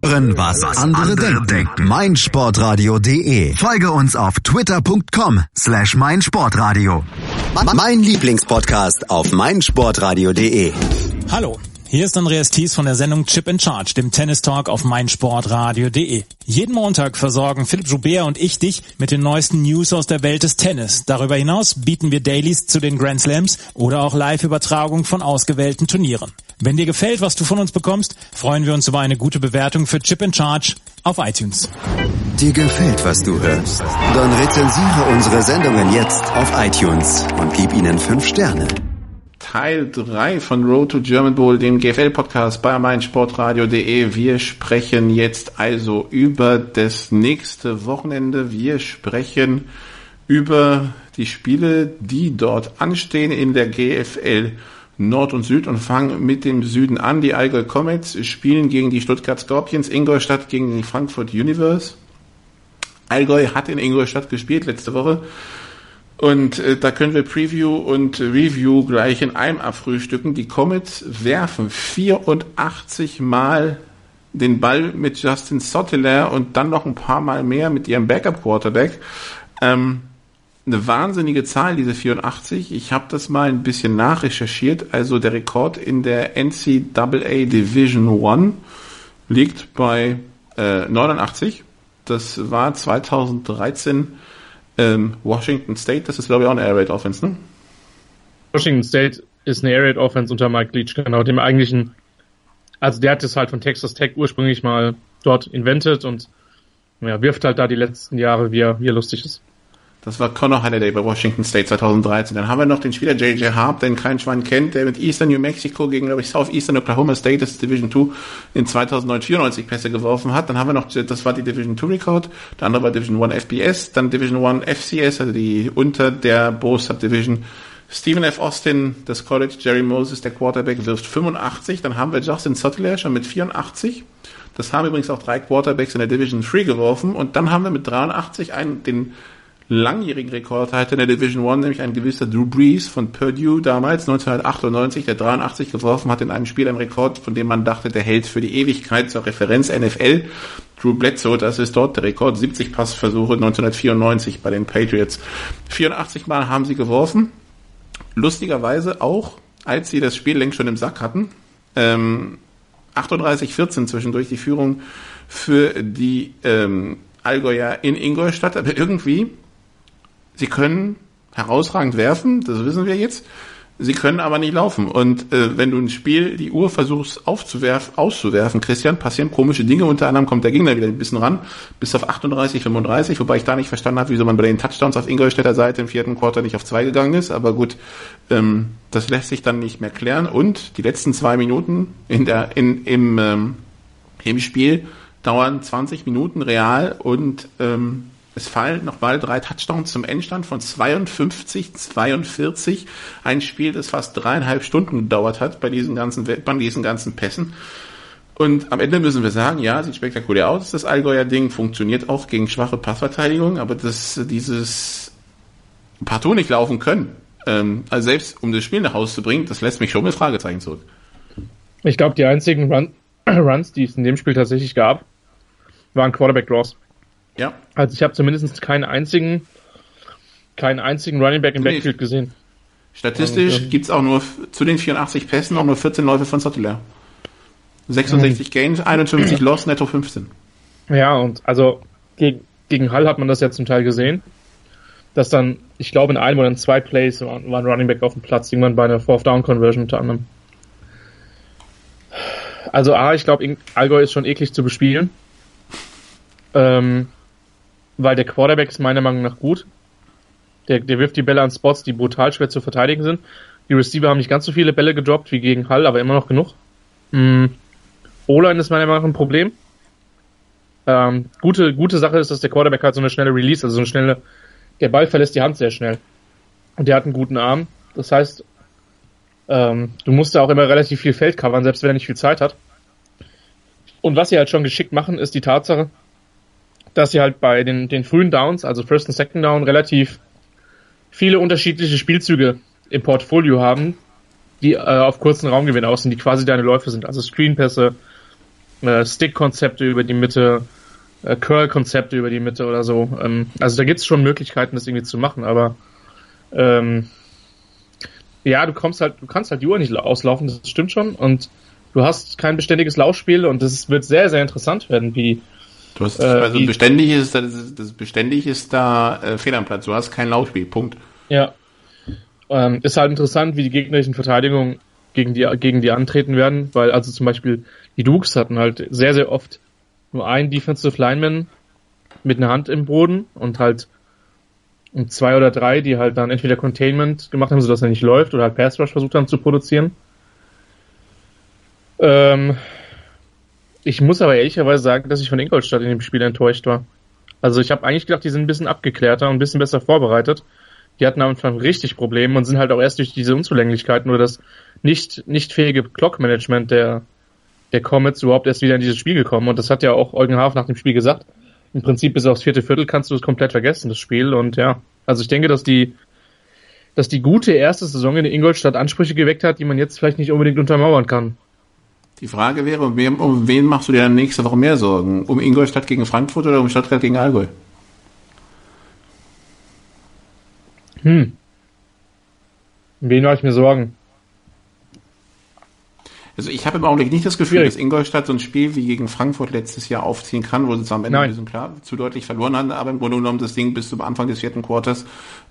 Was andere denken. meinsportradio.de. Folge uns auf twitter.com slash meinsportradio. Mein Lieblingspodcast auf meinsportradio.de. Hallo, hier ist Andreas Thies von der Sendung Chip in Charge, dem Tennis Talk auf meinsportradio.de. Jeden Montag versorgen Philipp Joubert und ich dich mit den neuesten News aus der Welt des Tennis. Darüber hinaus bieten wir Dailies zu den Grand Slams oder auch Live-Übertragung von ausgewählten Turnieren. Wenn dir gefällt, was du von uns bekommst, freuen wir uns über eine gute Bewertung für Chip in Charge auf iTunes. Dir gefällt, was du hörst? Dann rezensiere unsere Sendungen jetzt auf iTunes und gib ihnen 5 Sterne. Teil 3 von Road to German Bowl, dem GFL-Podcast bei meinsportradio.de. Wir sprechen jetzt also über das nächste Wochenende. Wir sprechen über die Spiele, die dort anstehen in der GFL Nord und Süd und fangen mit dem Süden an. Die Allgäu Comets spielen gegen die Stuttgart Scorpions, Ingolstadt gegen die Frankfurt Universe. Allgäu hat in Ingolstadt gespielt letzte Woche. Und äh, da können wir Preview und Review gleich in einem abfrühstücken. Die Comets werfen 84 Mal den Ball mit Justin Sotteler und dann noch ein paar Mal mehr mit ihrem Backup-Quarterback. Ähm, eine wahnsinnige Zahl, diese 84. Ich habe das mal ein bisschen nachrecherchiert. Also der Rekord in der NCAA Division 1 liegt bei äh, 89. Das war 2013 ähm, Washington State. Das ist, glaube ich, auch eine Air Raid Offense, ne? Washington State ist eine Air Raid Offense unter Mike Leach, genau, dem eigentlichen, also der hat es halt von Texas Tech ursprünglich mal dort invented und ja, wirft halt da die letzten Jahre, wie er, wie er lustig ist. Das war Connor Halliday bei Washington State 2013. Dann haben wir noch den Spieler J.J. Harp, den kein Schwein kennt, der mit Eastern New Mexico gegen, glaube ich, Southeastern Oklahoma State, das ist Division 2, in 2009 94 Pässe geworfen hat. Dann haben wir noch, das war die Division 2 Record, der andere war Division 1 FBS, dann Division 1 FCS, also die unter der Bo Subdivision. Stephen F. Austin, das College, Jerry Moses, der Quarterback, wirft 85. Dann haben wir Justin Sutler schon mit 84. Das haben übrigens auch drei Quarterbacks in der Division 3 geworfen. Und dann haben wir mit 83 einen, den langjährigen Rekordhalter in der Division One, nämlich ein gewisser Drew Brees von Purdue damals 1998, der 83 geworfen hat in einem Spiel einen Rekord, von dem man dachte, der hält für die Ewigkeit zur Referenz NFL. Drew Bledsoe, das ist dort der Rekord, 70 Passversuche 1994 bei den Patriots. 84 Mal haben sie geworfen. Lustigerweise auch, als sie das Spiel längst schon im Sack hatten. Ähm, 38-14 zwischendurch die Führung für die ähm, Allgäuer in Ingolstadt, aber irgendwie Sie können herausragend werfen, das wissen wir jetzt. Sie können aber nicht laufen. Und äh, wenn du ein Spiel die Uhr versuchst aufzuwerfen, auszuwerfen, Christian, passieren komische Dinge. Unter anderem kommt der Gegner wieder ein bisschen ran, bis auf 38, 35, wobei ich da nicht verstanden habe, wieso man bei den Touchdowns auf Ingolstädter Seite im vierten Quarter nicht auf zwei gegangen ist. Aber gut, ähm, das lässt sich dann nicht mehr klären. Und die letzten zwei Minuten in der, in, im, ähm, im Spiel dauern 20 Minuten real und ähm, es fallen nochmal drei Touchdowns zum Endstand von 52, 42. Ein Spiel, das fast dreieinhalb Stunden gedauert hat bei diesen ganzen, bei diesen ganzen Pässen. Und am Ende müssen wir sagen, ja, sieht spektakulär aus, das Allgäuer Ding funktioniert auch gegen schwache Passverteidigung, aber das, dieses partout nicht laufen können, ähm, also selbst um das Spiel nach Hause zu bringen, das lässt mich schon mit Fragezeichen zurück. Ich glaube, die einzigen Run Runs, die es in dem Spiel tatsächlich gab, waren Quarterback Draws. Ja. Also ich habe zumindest keinen einzigen, keinen einzigen Running Back im Nee. Backfield gesehen. Statistisch Ähm, gibt's auch nur zu den 84 Pässen auch nur 14 Läufe von Sottler. 66 Gains, 51 Loss, netto 15. Ja, und also gegen, gegen Hall hat man das ja zum Teil gesehen, dass dann, ich glaube, in einem oder in zwei Plays war, ein Running Back auf dem Platz, irgendwann bei einer Fourth Down Conversion unter anderem. Also A, ich glaube, Allgäu ist schon eklig zu bespielen. Ähm, weil der Quarterback ist meiner Meinung nach gut. Der, der wirft die Bälle an Spots, die brutal schwer zu verteidigen sind. Die Receiver haben nicht ganz so viele Bälle gedroppt wie gegen Hall, aber immer noch genug. Mm. O-Line ist meiner Meinung nach ein Problem. Ähm, gute, gute Sache ist, dass der Quarterback hat so eine schnelle Release, also so eine schnelle, der Ball verlässt die Hand sehr schnell. Und der hat einen guten Arm. Das heißt, ähm, du musst da auch immer relativ viel Feld covern, selbst wenn er nicht viel Zeit hat. Und was sie halt schon geschickt machen, ist die Tatsache, dass sie halt bei den, den frühen Downs, also First und Second Down, relativ viele unterschiedliche Spielzüge im Portfolio haben, die äh, auf kurzen Raumgewinn aus sind, die quasi deine Läufe sind. Also Screenpässe, äh, Stick-Konzepte über die Mitte, äh, Curl-Konzepte über die Mitte oder so. Ähm, also da gibt's schon Möglichkeiten, das irgendwie zu machen, aber ähm, ja, du kommst halt, du kannst halt die Uhr nicht la- auslaufen, das stimmt schon. Und du hast kein beständiges Laufspiel und es wird sehr, sehr interessant werden, wie Du hast, Äh, also beständig ist, da- das, das beständig ist da äh, Fehl am Platz. Du hast kein Laufspiel. Punkt. Ja. Ähm, ist halt interessant, wie die gegnerischen Verteidigungen gegen die, gegen die antreten werden, weil also zum Beispiel die Dukes hatten halt sehr, sehr oft nur einen Defensive Lineman mit einer Hand im Boden und halt und zwei oder drei, die halt dann entweder Containment gemacht haben, sodass er nicht läuft, oder halt Pass Rush versucht haben zu produzieren. Ähm, ich muss aber ehrlicherweise sagen, dass ich von Ingolstadt in dem Spiel enttäuscht war. Also ich habe eigentlich gedacht, die sind ein bisschen abgeklärter und ein bisschen besser vorbereitet. Die hatten am Anfang richtig Probleme und sind halt auch erst durch diese Unzulänglichkeiten oder das nicht, nicht fähige Clock-Management der, der Comets überhaupt erst wieder in dieses Spiel gekommen. Und das hat ja auch Eugen Haaf nach dem Spiel gesagt. Im Prinzip bis aufs vierte Viertel kannst du es komplett vergessen, das Spiel. Und ja, also ich denke, dass die, dass die gute erste Saison in Ingolstadt Ansprüche geweckt hat, die man jetzt vielleicht nicht unbedingt untermauern kann. Die Frage wäre, um wen, um wen machst du dir dann nächste Woche mehr Sorgen? Um Ingolstadt gegen Frankfurt oder um Stuttgart gegen Allgäu? Hm. Wen mache ich mir Sorgen? Also ich habe im Augenblick nicht das Gefühl, Schwierig. dass Ingolstadt so ein Spiel wie gegen Frankfurt letztes Jahr aufziehen kann, wo sie zwar am Ende ein klar zu deutlich verloren haben, aber im Grunde genommen das Ding bis zum Anfang des vierten Quarters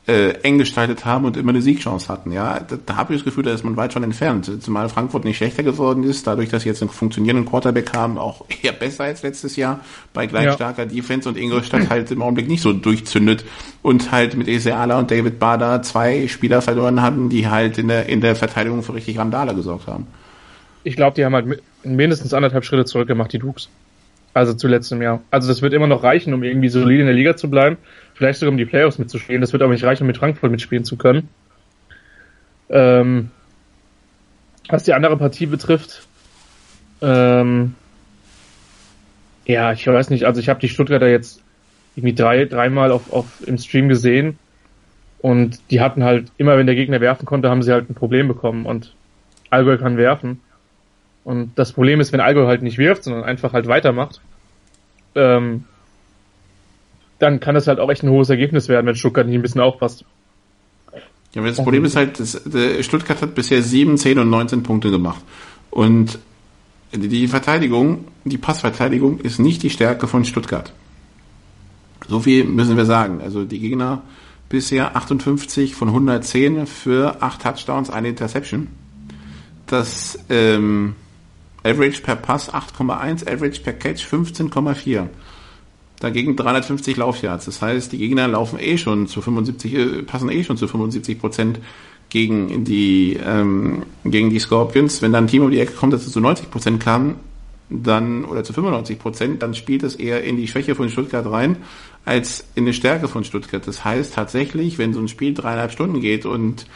äh, eng gestaltet haben und immer eine Siegchance hatten. Ja, da, da habe ich das Gefühl, da ist man weit von entfernt. Zumal Frankfurt nicht schlechter geworden ist, dadurch, dass sie jetzt einen funktionierenden Quarterback haben, auch eher besser als letztes Jahr bei gleich Ja. starker Defense und Ingolstadt halt im Augenblick nicht so durchzündet und halt mit Eseala und David Bader zwei Spieler verloren haben, die halt in der in der Verteidigung für richtig Randale gesorgt haben. Ich glaube, die haben halt mi- mindestens anderthalb Schritte zurück gemacht, die Dukes. Also zu letztem Jahr. Also das wird immer noch reichen, um irgendwie solide in der Liga zu bleiben. Vielleicht sogar um die Playoffs mitzuspielen. Das wird aber nicht reichen, um mit Frankfurt mitspielen zu können. Ähm, was die andere Partie betrifft, ähm, ja, ich weiß nicht, also ich habe die Stuttgarter jetzt irgendwie drei, dreimal auf, auf, im Stream gesehen und die hatten halt, immer wenn der Gegner werfen konnte, haben sie halt ein Problem bekommen und Allgäu kann werfen. Und das Problem ist, wenn Allgäu halt nicht wirft, sondern einfach halt weitermacht, ähm, dann kann das halt auch echt ein hohes Ergebnis werden, wenn Stuttgart nicht ein bisschen aufpasst. Ja, aber das Problem ist halt, dass, Stuttgart hat bisher 7, 10 und 19 Punkte gemacht. Und die Verteidigung, die Passverteidigung ist nicht die Stärke von Stuttgart. So viel müssen wir sagen. Also die Gegner bisher 58 von 110 für 8 Touchdowns, eine Interception. Das ähm, Average per Pass 8,1, Average per Catch 15,4. Dagegen 350 Laufyards. Das heißt, die Gegner laufen eh schon zu 75, äh, passen eh schon zu 75 Prozent gegen die ähm, gegen die Scorpions. Wenn dann ein Team um die Ecke kommt, das zu 90 Prozent kann, dann oder zu 95 Prozent, dann spielt es eher in die Schwäche von Stuttgart rein als in die Stärke von Stuttgart. Das heißt tatsächlich, wenn so ein Spiel dreieinhalb Stunden geht und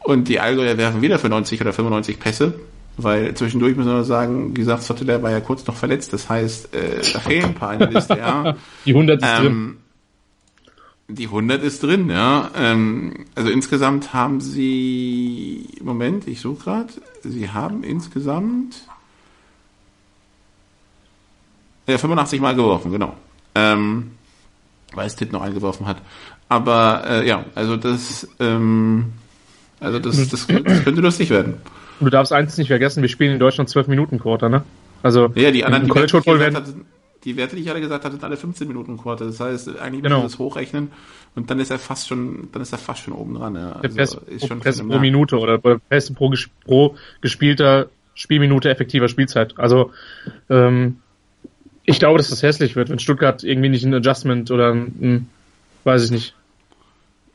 und die Allgäuer werfen wieder für 90 oder 95 Pässe, weil zwischendurch müssen wir sagen, wie gesagt, Sottler war ja kurz noch verletzt, das heißt, äh, da fehlen ein paar in der Liste, ja. Die 100 ist drin. Ähm, die 100 ist drin, ja. Ähm, also insgesamt haben sie, Moment, ich suche gerade, sie haben insgesamt Ja, 85 Mal geworfen, genau. Ähm, weil Stitt noch eingeworfen hat. Aber äh, ja, also das, ähm, also das, das, das könnte lustig werden. Du darfst eins nicht vergessen, wir spielen in Deutschland 12 Minuten Quarter, ne? Also ja, die anderen, die College Werte, die, Football werden, hatte, die Werte, die ich alle gesagt habe, sind alle 15 Minuten Quarter. Das heißt, eigentlich Genau. müssen wir das hochrechnen und dann ist er fast schon, dann ist er fast schon oben dran. Ja. der Also, Pass, ist schon Pass pro. Minute oder Pass pro, pro gespielter Spielminute effektiver Spielzeit. Also ähm, ich glaube, dass das hässlich wird, wenn Stuttgart irgendwie nicht ein Adjustment oder ein, ein weiß ich nicht,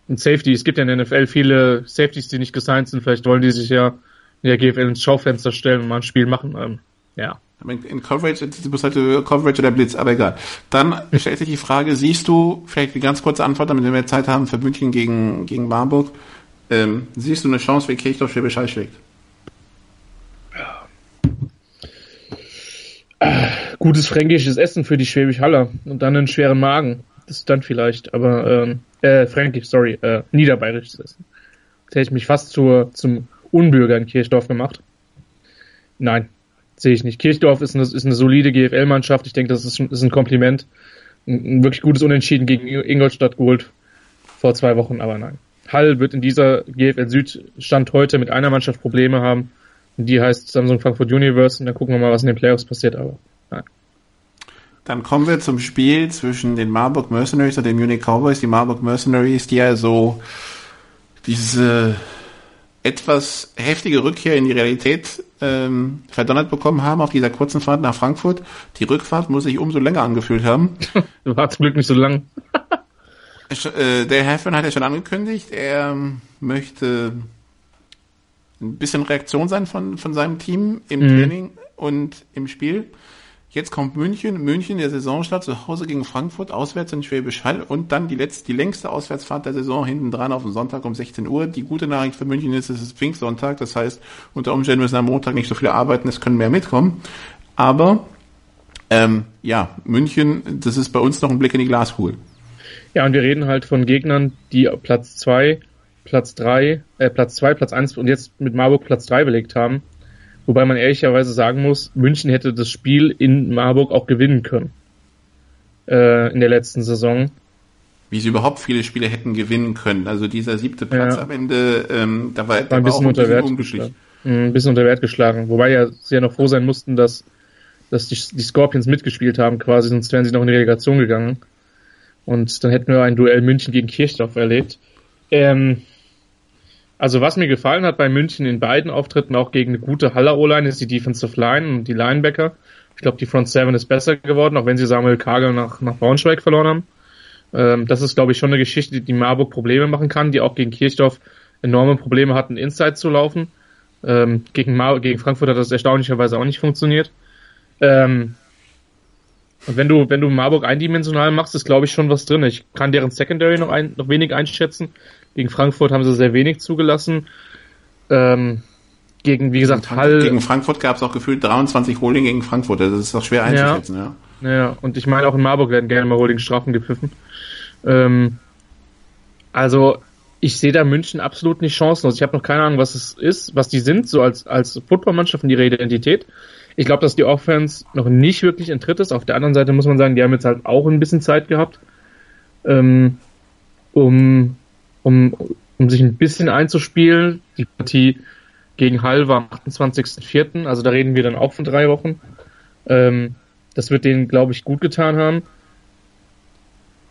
ein Safety. Es gibt ja in der NFL viele Safeties, die nicht gesigned sind. Vielleicht wollen die sich ja in der GFL ins Schaufenster stellen und mal ein Spiel machen. Ähm, ja. In, Coverage, du musst halt äh, Coverage oder Blitz, aber egal. Dann stellt sich die Frage, siehst du, vielleicht die ganz kurze Antwort, damit wir mehr Zeit haben für München gegen, gegen Marburg, ähm, siehst du eine Chance, wie Kirchdorf Schwäbisch Hall schlägt? Gutes fränkisches Essen für die Schwäbisch Haller und dann einen schweren Magen. Das dann vielleicht, aber ähm, äh, fränkisch, sorry, äh, niederbayerisches Essen. Jetzt hätte ich mich fast zur, zum Unbürger in Kirchdorf gemacht. Nein, sehe ich nicht. Kirchdorf ist eine, ist eine solide GFL-Mannschaft. Ich denke, das ist, ein- ist ein Kompliment. Ein, ein wirklich gutes Unentschieden gegen Ingolstadt geholt vor zwei Wochen, aber nein. Hall wird in dieser GFL Süd Stand heute mit einer Mannschaft Probleme haben. Die heißt Samsung Frankfurt Universe. Und dann gucken wir mal, was in den Playoffs passiert, aber nein. Dann kommen wir zum Spiel zwischen den Marburg Mercenaries und den Munich Cowboys. Die Marburg Mercenaries, die ja so diese etwas heftige Rückkehr in die Realität ähm, verdonnert bekommen haben auf dieser kurzen Fahrt nach Frankfurt. Die Rückfahrt muss sich umso länger angefühlt haben. War zum Glück nicht so lang. Äh, der Heffern hat ja schon angekündigt, er ähm, möchte ein bisschen Reaktion sein von, von seinem Team im Mhm. Training und im Spiel. Jetzt kommt München, München der Saisonstart zu Hause gegen Frankfurt, auswärts in Schwäbisch Hall und dann die letzte, die längste Auswärtsfahrt der Saison hinten dran auf dem Sonntag um 16 Uhr. Die gute Nachricht für München ist, es ist Pfingstsonntag, das heißt, unter Umständen müssen am Montag nicht so viele arbeiten, es können mehr mitkommen. Aber ähm, ja, München, das ist bei uns noch ein Blick in die Glaskugel. Ja, und wir reden halt von Gegnern, die Platz zwei, Platz drei, äh, Platz zwei, Platz eins und jetzt mit Marburg Platz drei belegt haben. Wobei man ehrlicherweise sagen muss, München hätte das Spiel in Marburg auch gewinnen können. Äh, in der letzten Saison. wie sie überhaupt viele Spiele hätten gewinnen können. Also dieser siebte Platz Ja. am Ende, ähm, da war, War der ein bisschen unter Wert geschlagen. Mhm, Ein bisschen unter Wert geschlagen. Wobei ja sie ja noch froh sein mussten, dass, dass die, die Scorpions mitgespielt haben quasi, sonst wären sie noch in die Relegation gegangen. Und dann hätten wir ein Duell München gegen Kirchdorf erlebt. Ähm, also was mir gefallen hat bei München in beiden Auftritten, auch gegen eine gute Haller O-Line, ist die Defensive Line und die Linebacker. Ich glaube, die Front Seven ist besser geworden, auch wenn sie Samuel Kagel nach, nach Braunschweig verloren haben. Ähm, das ist, glaube ich, schon eine Geschichte, die Marburg Probleme machen kann, die auch gegen Kirchdorf enorme Probleme hatten, Inside zu laufen. Ähm, gegen, Mar gegen Frankfurt hat das erstaunlicherweise auch nicht funktioniert. Ähm, und wenn du, wenn du Marburg eindimensional machst, ist glaube ich schon was drin. Ich kann deren Secondary noch, ein, noch wenig einschätzen. Gegen Frankfurt haben sie sehr wenig zugelassen. Ähm, gegen, wie gesagt, Hall. Gegen Frankfurt gab es auch gefühlt 23 Holding gegen Frankfurt. Das ist doch schwer einzuschätzen, ja. Ja, und ich meine auch in Marburg werden gerne mal Holding-Strafen gepfiffen. Ähm, also ich sehe da München absolut nicht chancenlos. Ich habe noch keine Ahnung, was es ist, was die sind, so als, als Footballmannschaft und ihre Identität. Ich glaube, dass die Offense noch nicht wirklich in Tritt ist. Auf der anderen Seite muss man sagen, die haben jetzt halt auch ein bisschen Zeit gehabt, ähm, um, um, um sich ein bisschen einzuspielen. Die Partie gegen Hall war am 28.04., also da reden wir dann auch von drei Wochen. Ähm, das wird denen, glaube ich, gut getan haben.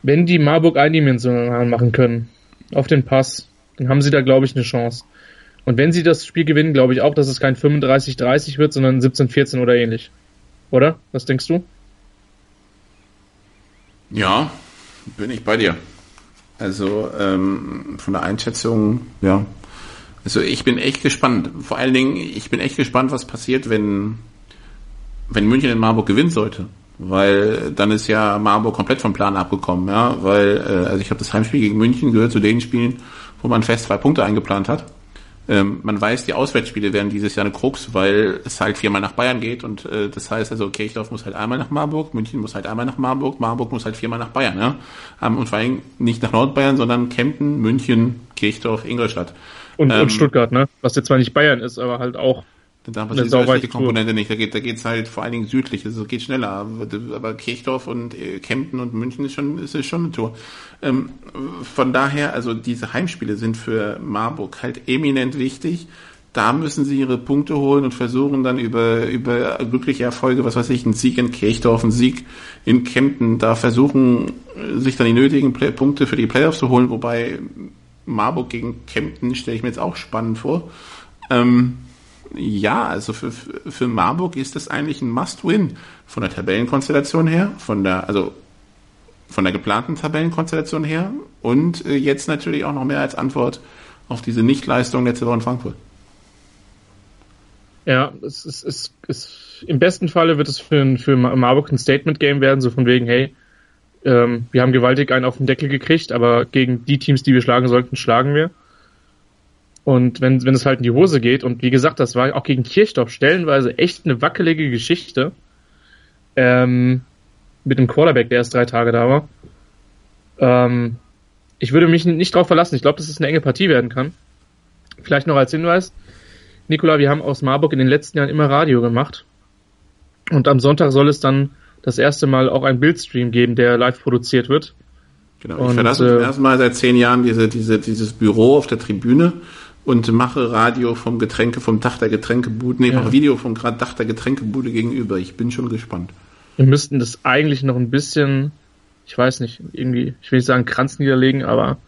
Wenn die Marburg eindimensional machen können, auf den Pass, dann haben sie da, glaube ich, eine Chance. Und wenn sie das Spiel gewinnen, glaube ich auch, dass es kein 35-30 wird, sondern 17-14 oder ähnlich. Oder? Was denkst du? Ja, bin ich bei dir. Also ähm, von der Einschätzung, ja. Also ich bin echt gespannt. Vor allen Dingen, ich bin echt gespannt, was passiert, wenn, wenn München in Marburg gewinnen sollte. Weil dann ist ja Marburg komplett vom Plan abgekommen, ja. Weil, äh, also ich habe das Heimspiel gegen München gehört zu den Spielen, wo man fest zwei Punkte eingeplant hat. Ähm, man weiß, die Auswärtsspiele werden dieses Jahr eine Krux, weil es halt viermal nach Bayern geht und äh, das heißt also, Kirchdorf muss halt einmal nach Marburg, München muss halt einmal nach Marburg, Marburg muss halt viermal nach Bayern, ja. Ähm, und vor allem nicht nach Nordbayern, sondern Kempten, München, Kirchdorf, Ingolstadt. Und, Ähm, und Stuttgart, ne? Was jetzt zwar nicht Bayern ist, aber halt auch Da passiert die östliche Komponente nicht. Da geht, da geht's halt vor allen Dingen südlich. Also geht schneller. Aber, Kirchdorf und äh, Kempten und München ist schon, ist, ist schon eine Tour. Ähm, von daher, also diese Heimspiele sind für Marburg halt eminent wichtig. Da müssen sie ihre Punkte holen und versuchen dann über, über glückliche Erfolge, was weiß ich, ein Sieg in Kirchdorf, ein Sieg in Kempten, da versuchen, sich dann die nötigen Play Punkte für die Playoffs zu holen, wobei Marburg gegen Kempten stelle ich mir jetzt auch spannend vor. Ähm, ja, also für, für Marburg ist das eigentlich ein Must-Win von der Tabellenkonstellation her, von der, also von der geplanten Tabellenkonstellation her und äh, jetzt natürlich auch noch mehr als Antwort auf diese Nichtleistung letzte Woche in Frankfurt. Ja, es ist, es ist, im besten Falle wird es für, für Marburg ein Statement-Game werden, so von wegen, hey, ähm, wir haben gewaltig einen auf den Deckel gekriegt, aber gegen die Teams, die wir schlagen sollten, schlagen wir. Und wenn, wenn es halt in die Hose geht, und wie gesagt, das war auch gegen Kirchdorf stellenweise echt eine wackelige Geschichte, ähm, mit dem Quarterback, der erst drei Tage da war. Ähm, ich würde mich nicht drauf verlassen. Ich glaube, dass es eine enge Partie werden kann. Vielleicht noch als Hinweis. Nikola, wir haben aus Marburg in den letzten Jahren immer Radio gemacht. Und am Sonntag soll es dann das erste Mal auch ein Bildstream geben, der live produziert wird. Genau, ich und, verlasse äh, zum ersten Mal seit zehn Jahren diese, diese, dieses Büro auf der Tribüne und mache Radio vom Getränke, vom Dach der Getränkebude, nee, ja. mache Video vom Dach der Getränkebude gegenüber. Ich bin schon gespannt. Wir müssten das eigentlich noch ein bisschen, ich weiß nicht, irgendwie, ich will nicht sagen Kranz niederlegen, aber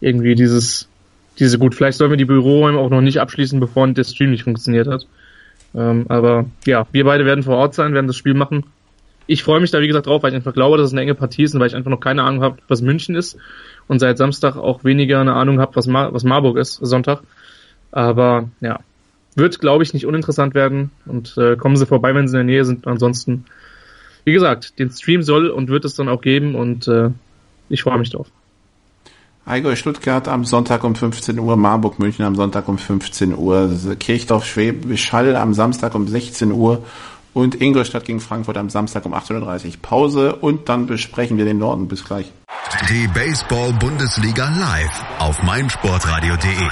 irgendwie dieses, diese gut, vielleicht sollen wir die Büroräume auch noch nicht abschließen, bevor der Stream nicht funktioniert hat. Ähm, aber ja, wir beide werden vor Ort sein, werden das Spiel machen. Ich freue mich da, wie gesagt, drauf, weil ich einfach glaube, dass es eine enge Partie ist und weil ich einfach noch keine Ahnung habe, was München ist und seit Samstag auch weniger eine Ahnung habe, was, Mar was Marburg ist, Sonntag. Aber ja, wird, glaube ich, nicht uninteressant werden und äh, kommen Sie vorbei, wenn Sie in der Nähe sind. Ansonsten, wie gesagt, den Stream soll und wird es dann auch geben und äh, ich freue mich drauf. Allgäu Stuttgart am Sonntag um 15 Uhr, Marburg München am Sonntag um 15 Uhr, Kirchdorf Schwäbisch Hall am Samstag um 16 Uhr und Ingolstadt gegen Frankfurt am Samstag um 8.30 Uhr. Pause und dann besprechen wir den Norden. Bis gleich. Die Baseball-Bundesliga live auf meinsportradio.de.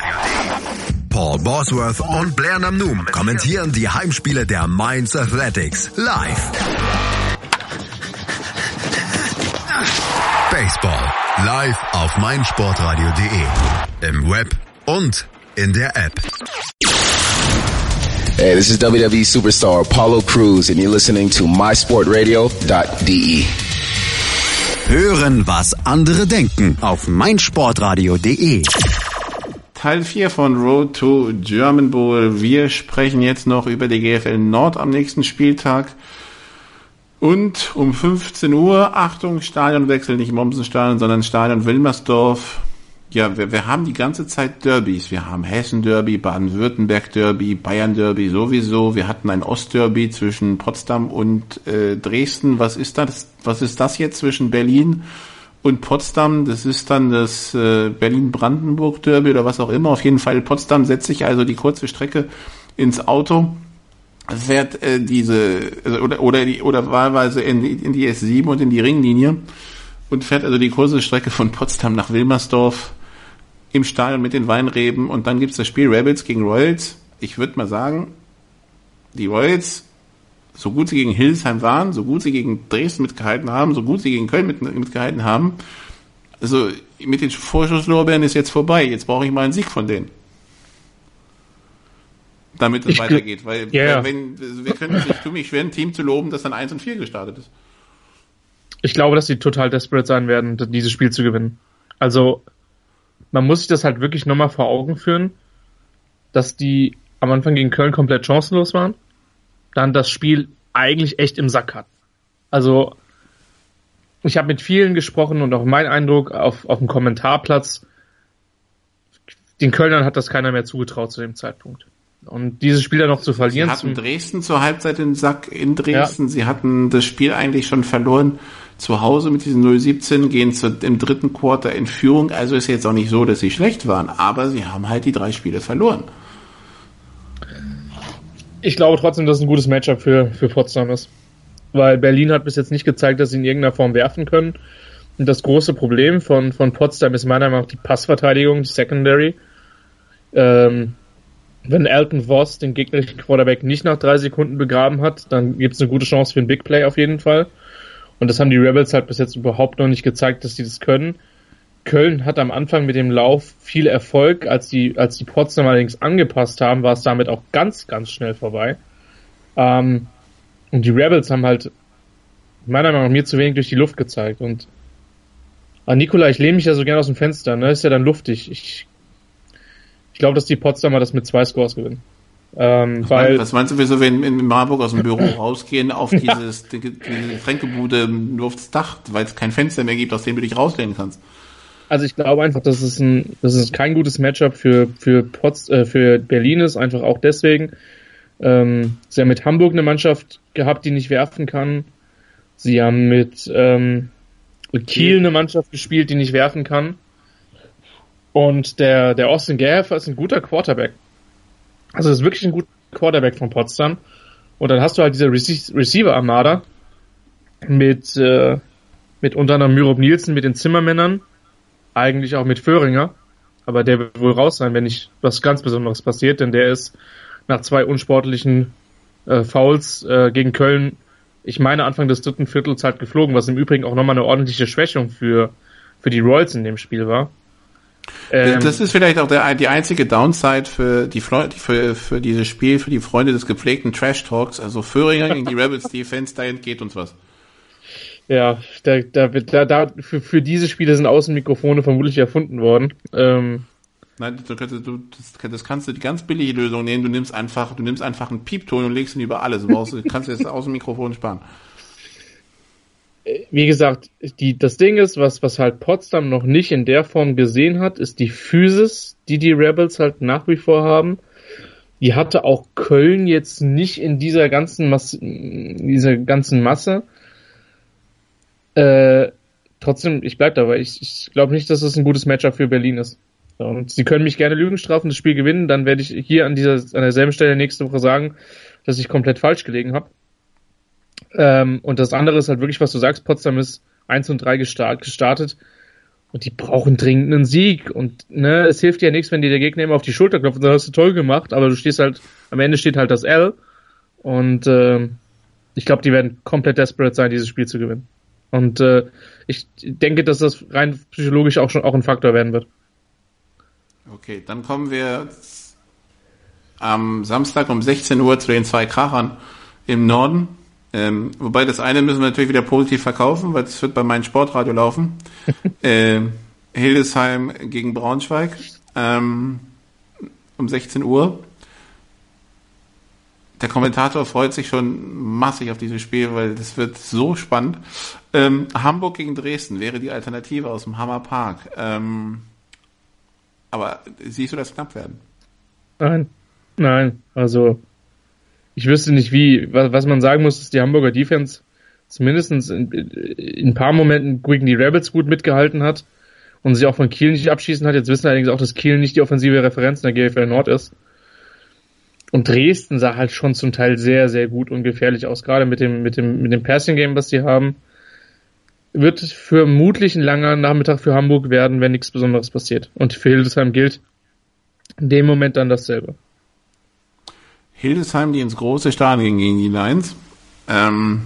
Paul Bosworth und Blair Namnum kommentieren die Heimspiele der Mainz Athletics live. Baseball live auf meinsportradio.de. Im Web und in der App. Hey, this is WWE superstar Paulo Cruz and you're listening to mysportradio.de. Hören, was andere denken auf meinsportradio.de. Teil 4 von Road to German Bowl. Wir sprechen jetzt noch über die GFL Nord am nächsten Spieltag. Und um 15 Uhr, Achtung, Stadionwechsel, nicht Mommsenstadion, sondern Stadion Wilmersdorf. Ja, wir, wir haben die ganze Zeit Derbys. Wir haben Hessen-Derby, Baden-Württemberg-Derby, Bayern-Derby sowieso. Wir hatten ein Ost-Derby zwischen Potsdam und äh, Dresden. Was ist das? Was ist das jetzt zwischen Berlin und Potsdam? Das ist dann das äh, Berlin-Brandenburg-Derby oder was auch immer. Auf jeden Fall Potsdam setzt sich also die kurze Strecke ins Auto fährt äh, diese also, oder oder die oder wahlweise in die, in die S7 und in die Ringlinie und fährt also die kurze Strecke von Potsdam nach Wilmersdorf im Stadion mit den Weinreben und dann gibt's das Spiel Rebels gegen Royals. Ich würde mal sagen, die Royals, so gut sie gegen Hildesheim waren, so gut sie gegen Dresden mitgehalten haben, so gut sie gegen Köln mit, mitgehalten haben, also mit den Vorschusslorbeeren ist jetzt vorbei. Jetzt brauche ich mal einen Sieg von denen. Damit es ich weitergeht. Weil, ja, wenn, wir können, ich tue mich schwer, ein Team zu loben, das dann 1 und 4 gestartet ist. Ich glaube, dass sie total desperate sein werden, dieses Spiel zu gewinnen. Also, man muss sich das halt wirklich nochmal vor Augen führen, dass die am Anfang gegen Köln komplett chancenlos waren, dann das Spiel eigentlich echt im Sack hatten. Also, ich habe mit vielen gesprochen und auch mein Eindruck auf, auf dem Kommentarplatz, den Kölnern hat das keiner mehr zugetraut zu dem Zeitpunkt. Und dieses Spiel dann noch zu verlieren. Sie hatten Dresden zur Halbzeit im Sack in Dresden. Ja. Sie hatten das Spiel eigentlich schon verloren zu Hause mit diesen 017, gehen zu, im dritten Quarter in Führung. Also ist jetzt auch nicht so, dass sie schlecht waren, aber sie haben halt die drei Spiele verloren. Ich glaube trotzdem, dass es ein gutes Matchup für, für Potsdam ist. Weil Berlin hat bis jetzt nicht gezeigt, dass sie in irgendeiner Form werfen können. Und das große Problem von, von Potsdam ist meiner Meinung nach die Passverteidigung, die Secondary. Ähm, wenn Elton Voss den gegnerischen Quarterback nicht nach drei Sekunden begraben hat, dann gibt es eine gute Chance für ein Big Play auf jeden Fall. Und das haben die Rebels halt bis jetzt überhaupt noch nicht gezeigt, dass sie das können. Köln hat am Anfang mit dem Lauf viel Erfolg. Als die, als die Potsdam allerdings angepasst haben, war es damit auch ganz, ganz schnell vorbei. Ähm, und die Rebels haben halt meiner Meinung nach mir zu wenig durch die Luft gezeigt. Und ah, Nikola, ich lehne mich ja so gerne aus dem Fenster, ne? Ist ja dann luftig. Ich, ich glaube, dass die Potsdamer das mit zwei Scores gewinnen. Ähm, was, weil, meinst, was meinst du, wieso wir in, in Marburg aus dem Büro rausgehen auf dieses die, die Getränkebude nur aufs Dach, weil es kein Fenster mehr gibt, aus dem du dich rauslehnen kannst? Also ich glaube einfach, dass es ein, dass es kein gutes Matchup für für Pots, äh, für Berlin ist, einfach auch deswegen. Ähm, sie haben mit Hamburg eine Mannschaft gehabt, die nicht werfen kann. Sie haben mit ähm, Kiel eine Mannschaft gespielt, die nicht werfen kann. Und der, der Austin Gaffer ist ein guter Quarterback. Also ist wirklich ein guter Quarterback von Potsdam. Und dann hast du halt diese Rece Receiver-Armada mit, äh, mit unter anderem Myrob Nielsen, mit den Zimmermännern, eigentlich auch mit Föhringer. Aber der wird wohl raus sein, wenn nicht was ganz Besonderes passiert, denn der ist nach zwei unsportlichen äh, Fouls äh, gegen Köln, ich meine Anfang des dritten Viertels halt geflogen, was im Übrigen auch nochmal eine ordentliche Schwächung für, für die Royals in dem Spiel war. Ähm, das ist vielleicht auch der, die einzige Downside für die für, für dieses Spiel, für die Freunde des gepflegten Trash Talks. Also Föhringer gegen die Rebels Defense, da entgeht uns was. Ja, da, da, da, da für, für diese Spiele sind Außenmikrofone vermutlich erfunden worden. Ähm, Nein, du, du, das, kannst du die ganz billige Lösung nehmen. Du nimmst einfach, du nimmst einfach einen Piepton und legst ihn über alles. Du brauchst, kannst jetzt Außenmikrofon sparen wie gesagt, die, das Ding ist, was, was halt Potsdam noch nicht in der Form gesehen hat, ist die Physis, die die Rebels halt nach wie vor haben. Die hatte auch Köln jetzt nicht in dieser ganzen Masse, dieser ganzen Masse. Äh, trotzdem, ich bleib dabei. Ich, ich glaube nicht, dass es das ein gutes Matchup für Berlin ist. Und sie können mich gerne Lügen strafen, das Spiel gewinnen, dann werde ich hier an dieser, an derselben Stelle nächste Woche sagen, dass ich komplett falsch gelegen habe. Ähm, und das andere ist halt wirklich, was du sagst, Potsdam ist 1 und 3 gestartet und die brauchen dringend einen Sieg. Und ne, es hilft ja nichts, wenn dir der Gegner immer auf die Schulter klopft und sagt, hast du toll gemacht, aber du stehst halt, am Ende steht halt das L. Und äh, ich glaube, die werden komplett desperate sein, dieses Spiel zu gewinnen. Und äh, ich denke, dass das rein psychologisch auch schon auch ein Faktor werden wird. Okay, dann kommen wir am Samstag um 16 Uhr zu den zwei Krachern im Norden. Ähm, wobei das eine müssen wir natürlich wieder positiv verkaufen, weil es wird bei meinem Sportradio laufen. ähm, Hildesheim gegen Braunschweig ähm, um 16 Uhr. Der Kommentator freut sich schon massig auf dieses Spiel, weil das wird so spannend. Ähm, Hamburg gegen Dresden wäre die Alternative aus dem Hammer Park. Ähm, aber siehst du das knapp werden? Nein, nein. Also ich wüsste nicht wie, was, man sagen muss, ist die Hamburger Defense zumindest in, in ein paar Momenten gegen die Rebels gut mitgehalten hat und sich auch von Kiel nicht abschießen hat. Jetzt wissen wir allerdings auch, dass Kiel nicht die offensive Referenz in der GFL Nord ist. Und Dresden sah halt schon zum Teil sehr, sehr gut und gefährlich aus, gerade mit dem, mit dem, mit dem Passing Game, was sie haben. Wird vermutlich ein langer Nachmittag für Hamburg werden, wenn nichts Besonderes passiert. Und für Hildesheim gilt in dem Moment dann dasselbe. Hildesheim, die ins große Stadion gegen die Lions. Ähm,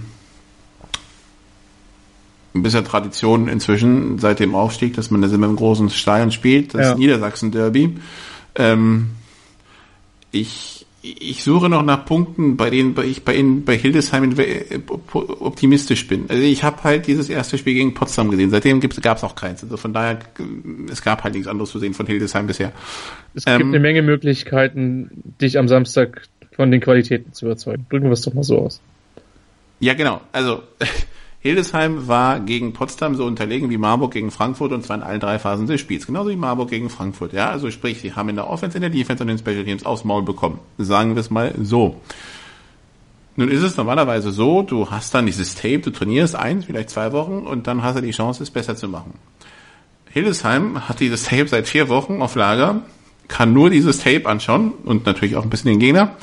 ein bisschen Tradition inzwischen seit dem Aufstieg, dass man das immer im großen Stadion spielt, das ja. Niedersachsen-Derby. Ähm, ich, ich suche noch nach Punkten, bei denen ich bei, Ihnen, bei Hildesheim optimistisch bin. Also ich habe halt dieses erste Spiel gegen Potsdam gesehen. Seitdem gab es auch keins. Also von daher, es gab halt nichts anderes zu sehen von Hildesheim bisher. Es gibt ähm, eine Menge Möglichkeiten, dich am Samstag von den Qualitäten zu überzeugen. Drücken wir es doch mal so aus. Ja, genau. Also Hildesheim war gegen Potsdam so unterlegen wie Marburg gegen Frankfurt und zwar in allen drei Phasen des Spiels. Genauso wie Marburg gegen Frankfurt. Ja, also sprich, sie haben in der Offense, in der Defense und in den Special Teams aufs Maul bekommen. Sagen wir es mal so. Nun ist es normalerweise so, du hast dann dieses Tape, du trainierst eins, vielleicht zwei Wochen und dann hast du die Chance, es besser zu machen. Hildesheim hat dieses Tape seit vier Wochen auf Lager, kann nur dieses Tape anschauen und natürlich auch ein bisschen den Gegner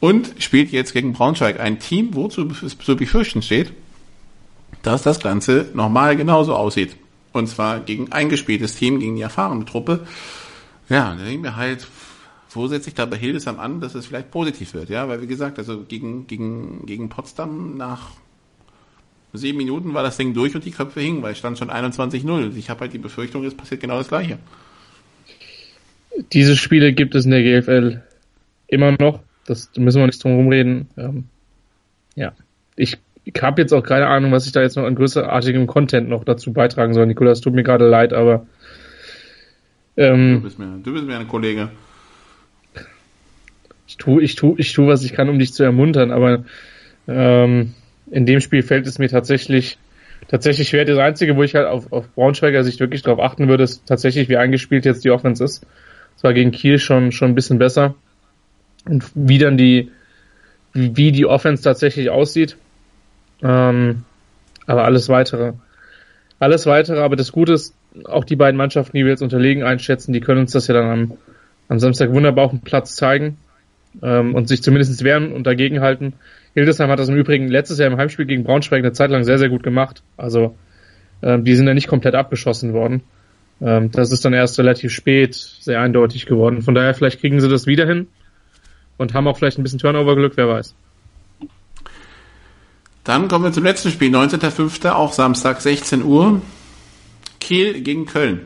und spielt jetzt gegen Braunschweig ein Team, wo zu, zu befürchten steht, dass das Ganze nochmal genauso aussieht. Und zwar gegen ein eingespieltes Team, gegen die erfahrene Truppe. Ja, da denke ich mir halt, wo setze ich da bei Hildesheim an, dass es vielleicht positiv wird, ja, weil wie gesagt, also gegen, gegen, gegen Potsdam nach sieben Minuten war das Ding durch und die Köpfe hingen, weil es stand schon 21-0. Ich habe halt die Befürchtung, es passiert genau das Gleiche. Diese Spiele gibt es in der GFL immer noch. Das müssen wir nicht drum rumreden. Ähm, ja, ich, ich habe jetzt auch keine Ahnung, was ich da jetzt noch an größerartigem Content noch dazu beitragen soll. Nikolas, tut mir gerade leid, aber ähm, du, bist mir, du bist mir ein Kollege. Ich tue, ich tue, ich tue, was ich kann, um dich zu ermuntern, aber ähm, in dem Spiel fällt es mir tatsächlich tatsächlich schwer. Das Einzige, wo ich halt auf, auf Braunschweiger Sicht wirklich darauf achten würde, ist tatsächlich, wie eingespielt jetzt die Offense ist. Es war gegen Kiel schon, schon ein bisschen besser. Und wie dann die, wie die Offense tatsächlich aussieht. Ähm, aber alles weitere. Alles weitere, aber das Gute ist, auch die beiden Mannschaften, die wir jetzt unterlegen einschätzen, die können uns das ja dann am, am Samstag wunderbar auf dem Platz zeigen ähm, und sich zumindest wehren und dagegenhalten. Hildesheim hat das im Übrigen letztes Jahr im Heimspiel gegen Braunschweig eine Zeit lang sehr, sehr gut gemacht. Also ähm, die sind ja nicht komplett abgeschossen worden. Ähm, das ist dann erst relativ spät sehr eindeutig geworden. Von daher, vielleicht kriegen sie das wieder hin und haben auch vielleicht ein bisschen Turnover-Glück, wer weiß. Dann kommen wir zum letzten Spiel, 19.05., auch Samstag, 16 Uhr. Kiel gegen Köln.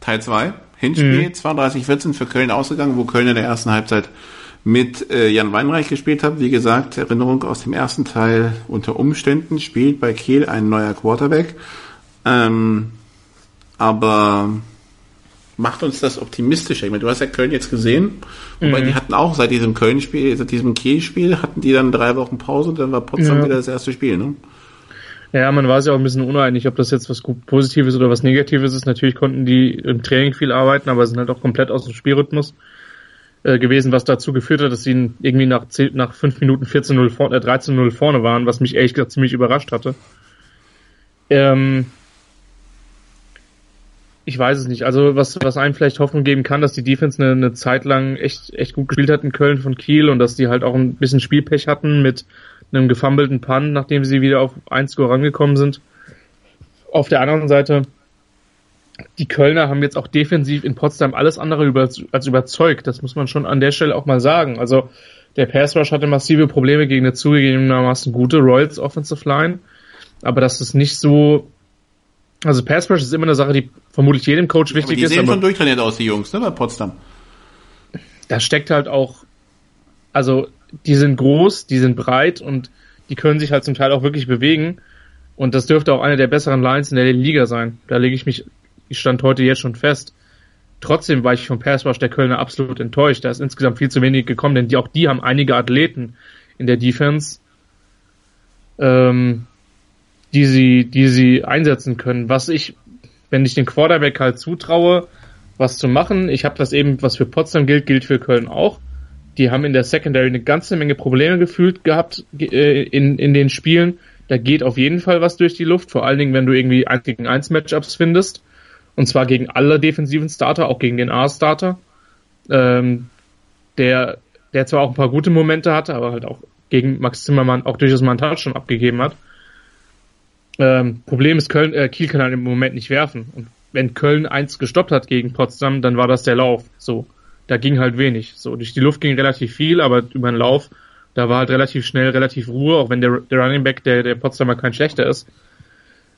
Teil 2. Hinspiel, mhm. 32-14 für Köln ausgegangen, wo Köln in der ersten Halbzeit mit äh, Jan Weinreich gespielt hat. Wie gesagt, Erinnerung aus dem ersten Teil unter Umständen spielt bei Kiel ein neuer Quarterback. Ähm, aber macht uns das optimistischer. Ich meine, du hast ja Köln jetzt gesehen, wobei mhm. die hatten auch seit diesem Köln-Spiel, seit diesem Kiel-Spiel, hatten die dann drei Wochen Pause und dann war Potsdam ja. wieder das erste Spiel, ne? Ja, man war sich auch ein bisschen uneinig, ob das jetzt was Positives oder was Negatives ist. Natürlich konnten die im Training viel arbeiten, aber sind halt auch komplett aus dem Spielrhythmus äh, gewesen, was dazu geführt hat, dass sie irgendwie nach, 10, nach 5 Minuten 14-0 vorne, äh, 13-0 vorne waren, was mich ehrlich gesagt ziemlich überrascht hatte. Ähm, ich weiß es nicht. Also was, was einem vielleicht Hoffnung geben kann, dass die Defense eine, eine Zeit lang echt, echt gut gespielt hat in Köln von Kiel und dass die halt auch ein bisschen Spielpech hatten mit einem gefummelten Punt, nachdem sie wieder auf 1 Score rangekommen sind. Auf der anderen Seite, die Kölner haben jetzt auch defensiv in Potsdam alles andere über, als überzeugt. Das muss man schon an der Stelle auch mal sagen. Also der Pass Rush hatte massive Probleme gegen eine zugegebenermaßen gute Royals Offensive Line. Aber das ist nicht so also Pass Rush ist immer eine Sache, die vermutlich jedem Coach wichtig aber die ist. Die sehen schon durchtrainiert aus, die Jungs, ne, bei Potsdam. Da steckt halt auch, also die sind groß, die sind breit und die können sich halt zum Teil auch wirklich bewegen. Und das dürfte auch eine der besseren Lines in der Liga sein. Da lege ich mich, ich stand heute jetzt schon fest. Trotzdem war ich vom Pass Rush der Kölner absolut enttäuscht. Da ist insgesamt viel zu wenig gekommen, denn die, auch die haben einige Athleten in der Defense. Ähm, die sie, die sie einsetzen können. Was ich, wenn ich den Quarterback halt zutraue, was zu machen, ich habe das eben, was für Potsdam gilt, gilt für Köln auch. Die haben in der Secondary eine ganze Menge Probleme gefühlt gehabt äh, in, in den Spielen. Da geht auf jeden Fall was durch die Luft, vor allen Dingen, wenn du irgendwie 1 gegen 1 Matchups findest. Und zwar gegen alle defensiven Starter, auch gegen den A-Starter. Ähm, der, der zwar auch ein paar gute Momente hatte, aber halt auch gegen Max Zimmermann auch durchaus mal einen Touchdown abgegeben hat. Ähm, Problem ist, Köln, äh, Kiel kann halt im Moment nicht werfen. Und wenn Köln eins gestoppt hat gegen Potsdam, dann war das der Lauf. So, da ging halt wenig. So, durch die Luft ging relativ viel, aber über den Lauf, da war halt relativ schnell, relativ Ruhe, auch wenn der, der Running Back der, der Potsdamer kein schlechter ist.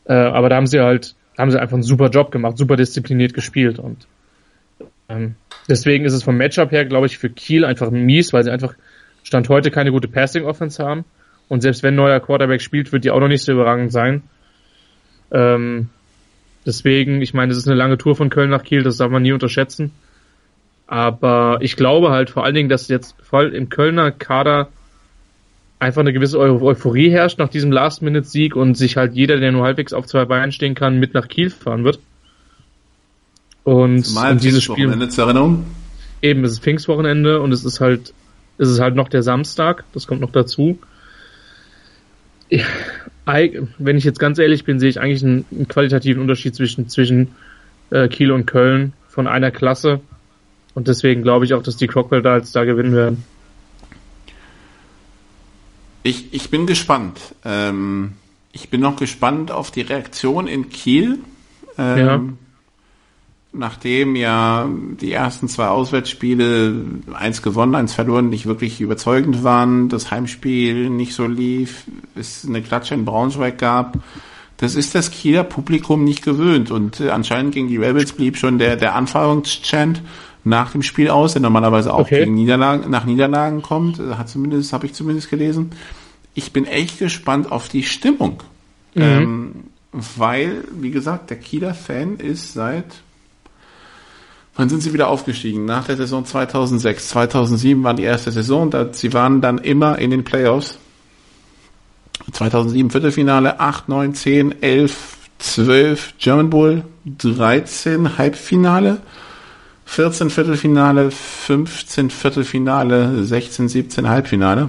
Äh, aber da haben sie halt, haben sie einfach einen super Job gemacht, super diszipliniert gespielt und ähm, deswegen ist es vom Matchup her, glaube ich, für Kiel einfach mies, weil sie einfach Stand heute keine gute Passing Offense haben und selbst wenn ein neuer Quarterback spielt, wird die auch noch nicht so überragend sein. Ähm, deswegen, ich meine, es ist eine lange Tour von Köln nach Kiel, das darf man nie unterschätzen. Aber ich glaube halt vor allen Dingen, dass jetzt voll im Kölner Kader einfach eine gewisse Euphorie herrscht nach diesem Last-Minute-Sieg und sich halt jeder, der nur halbwegs auf zwei Beinen stehen kann, mit nach Kiel fahren wird. Und, und dieses Spiel. Zur Erinnerung? Eben, es ist Pfingstwochenende und es ist halt, es ist halt noch der Samstag, das kommt noch dazu wenn ich jetzt ganz ehrlich bin, sehe ich eigentlich einen, einen qualitativen Unterschied zwischen, zwischen äh, Kiel und Köln von einer Klasse. Und deswegen glaube ich auch, dass die Crocodiles da gewinnen werden. Ich, ich bin gespannt. Ähm, ich bin noch gespannt auf die Reaktion in Kiel. Ähm, ja. Nachdem ja die ersten zwei Auswärtsspiele, eins gewonnen, eins verloren, nicht wirklich überzeugend waren, das Heimspiel nicht so lief, es eine Klatsche in Braunschweig gab, das ist das Kieler Publikum nicht gewöhnt. Und äh, anscheinend gegen die Rebels blieb schon der, der Anfangschant nach dem Spiel aus, der normalerweise auch okay. gegen Niederlagen, nach Niederlagen kommt. Äh, hat zumindest, habe ich zumindest gelesen. Ich bin echt gespannt auf die Stimmung. Mhm. Ähm, weil, wie gesagt, der Kieler Fan ist seit Wann sind sie wieder aufgestiegen? Nach der Saison 2006. 2007 war die erste Saison. Da, sie waren dann immer in den Playoffs. 2007 Viertelfinale, 8, 9, 10, 11, 12 German Bowl, 13 Halbfinale, 14 Viertelfinale, 15 Viertelfinale, 16, 17 Halbfinale.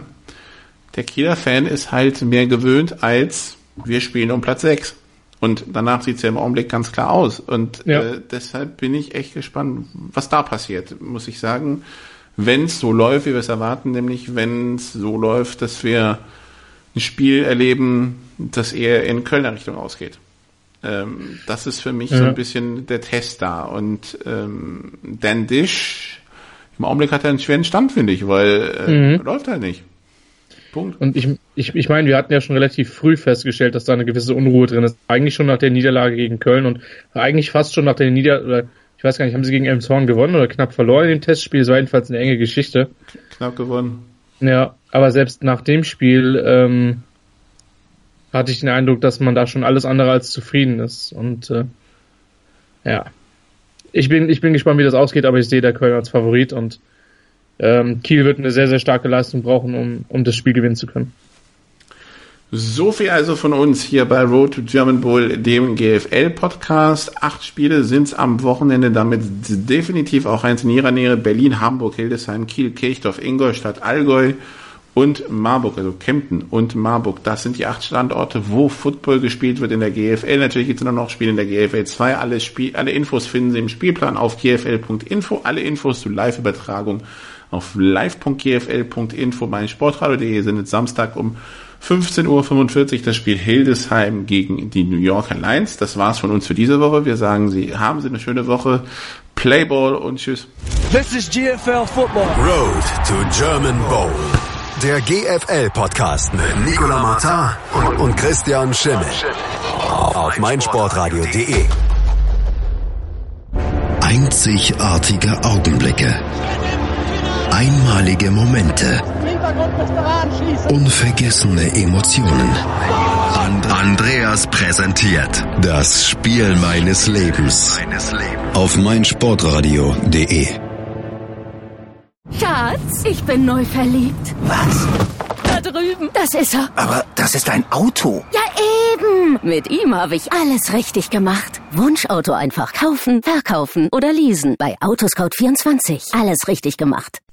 Der Kieler Fan ist halt mehr gewöhnt als wir spielen um Platz 6. Und danach sieht es ja im Augenblick ganz klar aus. Und ja. äh, deshalb bin ich echt gespannt, was da passiert, muss ich sagen. Wenn es so läuft, wie wir es erwarten, nämlich wenn es so läuft, dass wir ein Spiel erleben, das eher in Kölner Richtung ausgeht. Ähm, das ist für mich ja. so ein bisschen der Test da. Und ähm, Dan Dish, im Augenblick hat er einen schweren Stand, finde ich, weil äh, mhm. läuft halt nicht. Punkt. Und ich, ich, ich meine, wir hatten ja schon relativ früh festgestellt, dass da eine gewisse Unruhe drin ist. Eigentlich schon nach der Niederlage gegen Köln und eigentlich fast schon nach der Niederlage, ich weiß gar nicht, haben sie gegen Elmshorn gewonnen oder knapp verloren in dem Testspiel? Es war jedenfalls eine enge Geschichte. Knapp gewonnen. Ja, aber selbst nach dem Spiel ähm, hatte ich den Eindruck, dass man da schon alles andere als zufrieden ist. Und äh, ja, ich bin, ich bin gespannt, wie das ausgeht, aber ich sehe der Köln als Favorit und ähm, Kiel wird eine sehr, sehr starke Leistung brauchen, um, um das Spiel gewinnen zu können. So viel also von uns hier bei Road to German Bowl, dem GFL-Podcast. Acht Spiele sind es am Wochenende, damit definitiv auch eins in ihrer Nähe. Berlin, Hamburg, Hildesheim, Kiel, Kirchdorf, Ingolstadt, Allgäu und Marburg, also Kempten und Marburg. Das sind die acht Standorte, wo Football gespielt wird in der GFL. Natürlich gibt es noch Spiele in der GFL 2. Alle, alle Infos finden Sie im Spielplan auf gfl.info. Alle Infos zur Live-Übertragung auf live.gfl.info. Mein Sportradio.de sendet Samstag um 15.45 Uhr das Spiel Hildesheim gegen die New Yorker Lions. Das war's von uns für diese Woche. Wir sagen Sie, haben Sie eine schöne Woche. Playball und tschüss. This is GFL Football. Road to German Bowl. Der GFL-Podcast mit Nicola Martin und, und Christian Schimmel. Auf meinsportradio.de. Einzigartige Augenblicke. Einmalige Momente. Unvergessene Emotionen. And Andreas präsentiert das Spiel meines Lebens auf meinsportradio.de. Schatz, ich bin neu verliebt. Was? Da drüben. Das ist er. Aber das ist ein Auto. Ja, eben. Mit ihm habe ich alles richtig gemacht. Wunschauto einfach kaufen, verkaufen oder leasen. Bei Autoscout24. Alles richtig gemacht.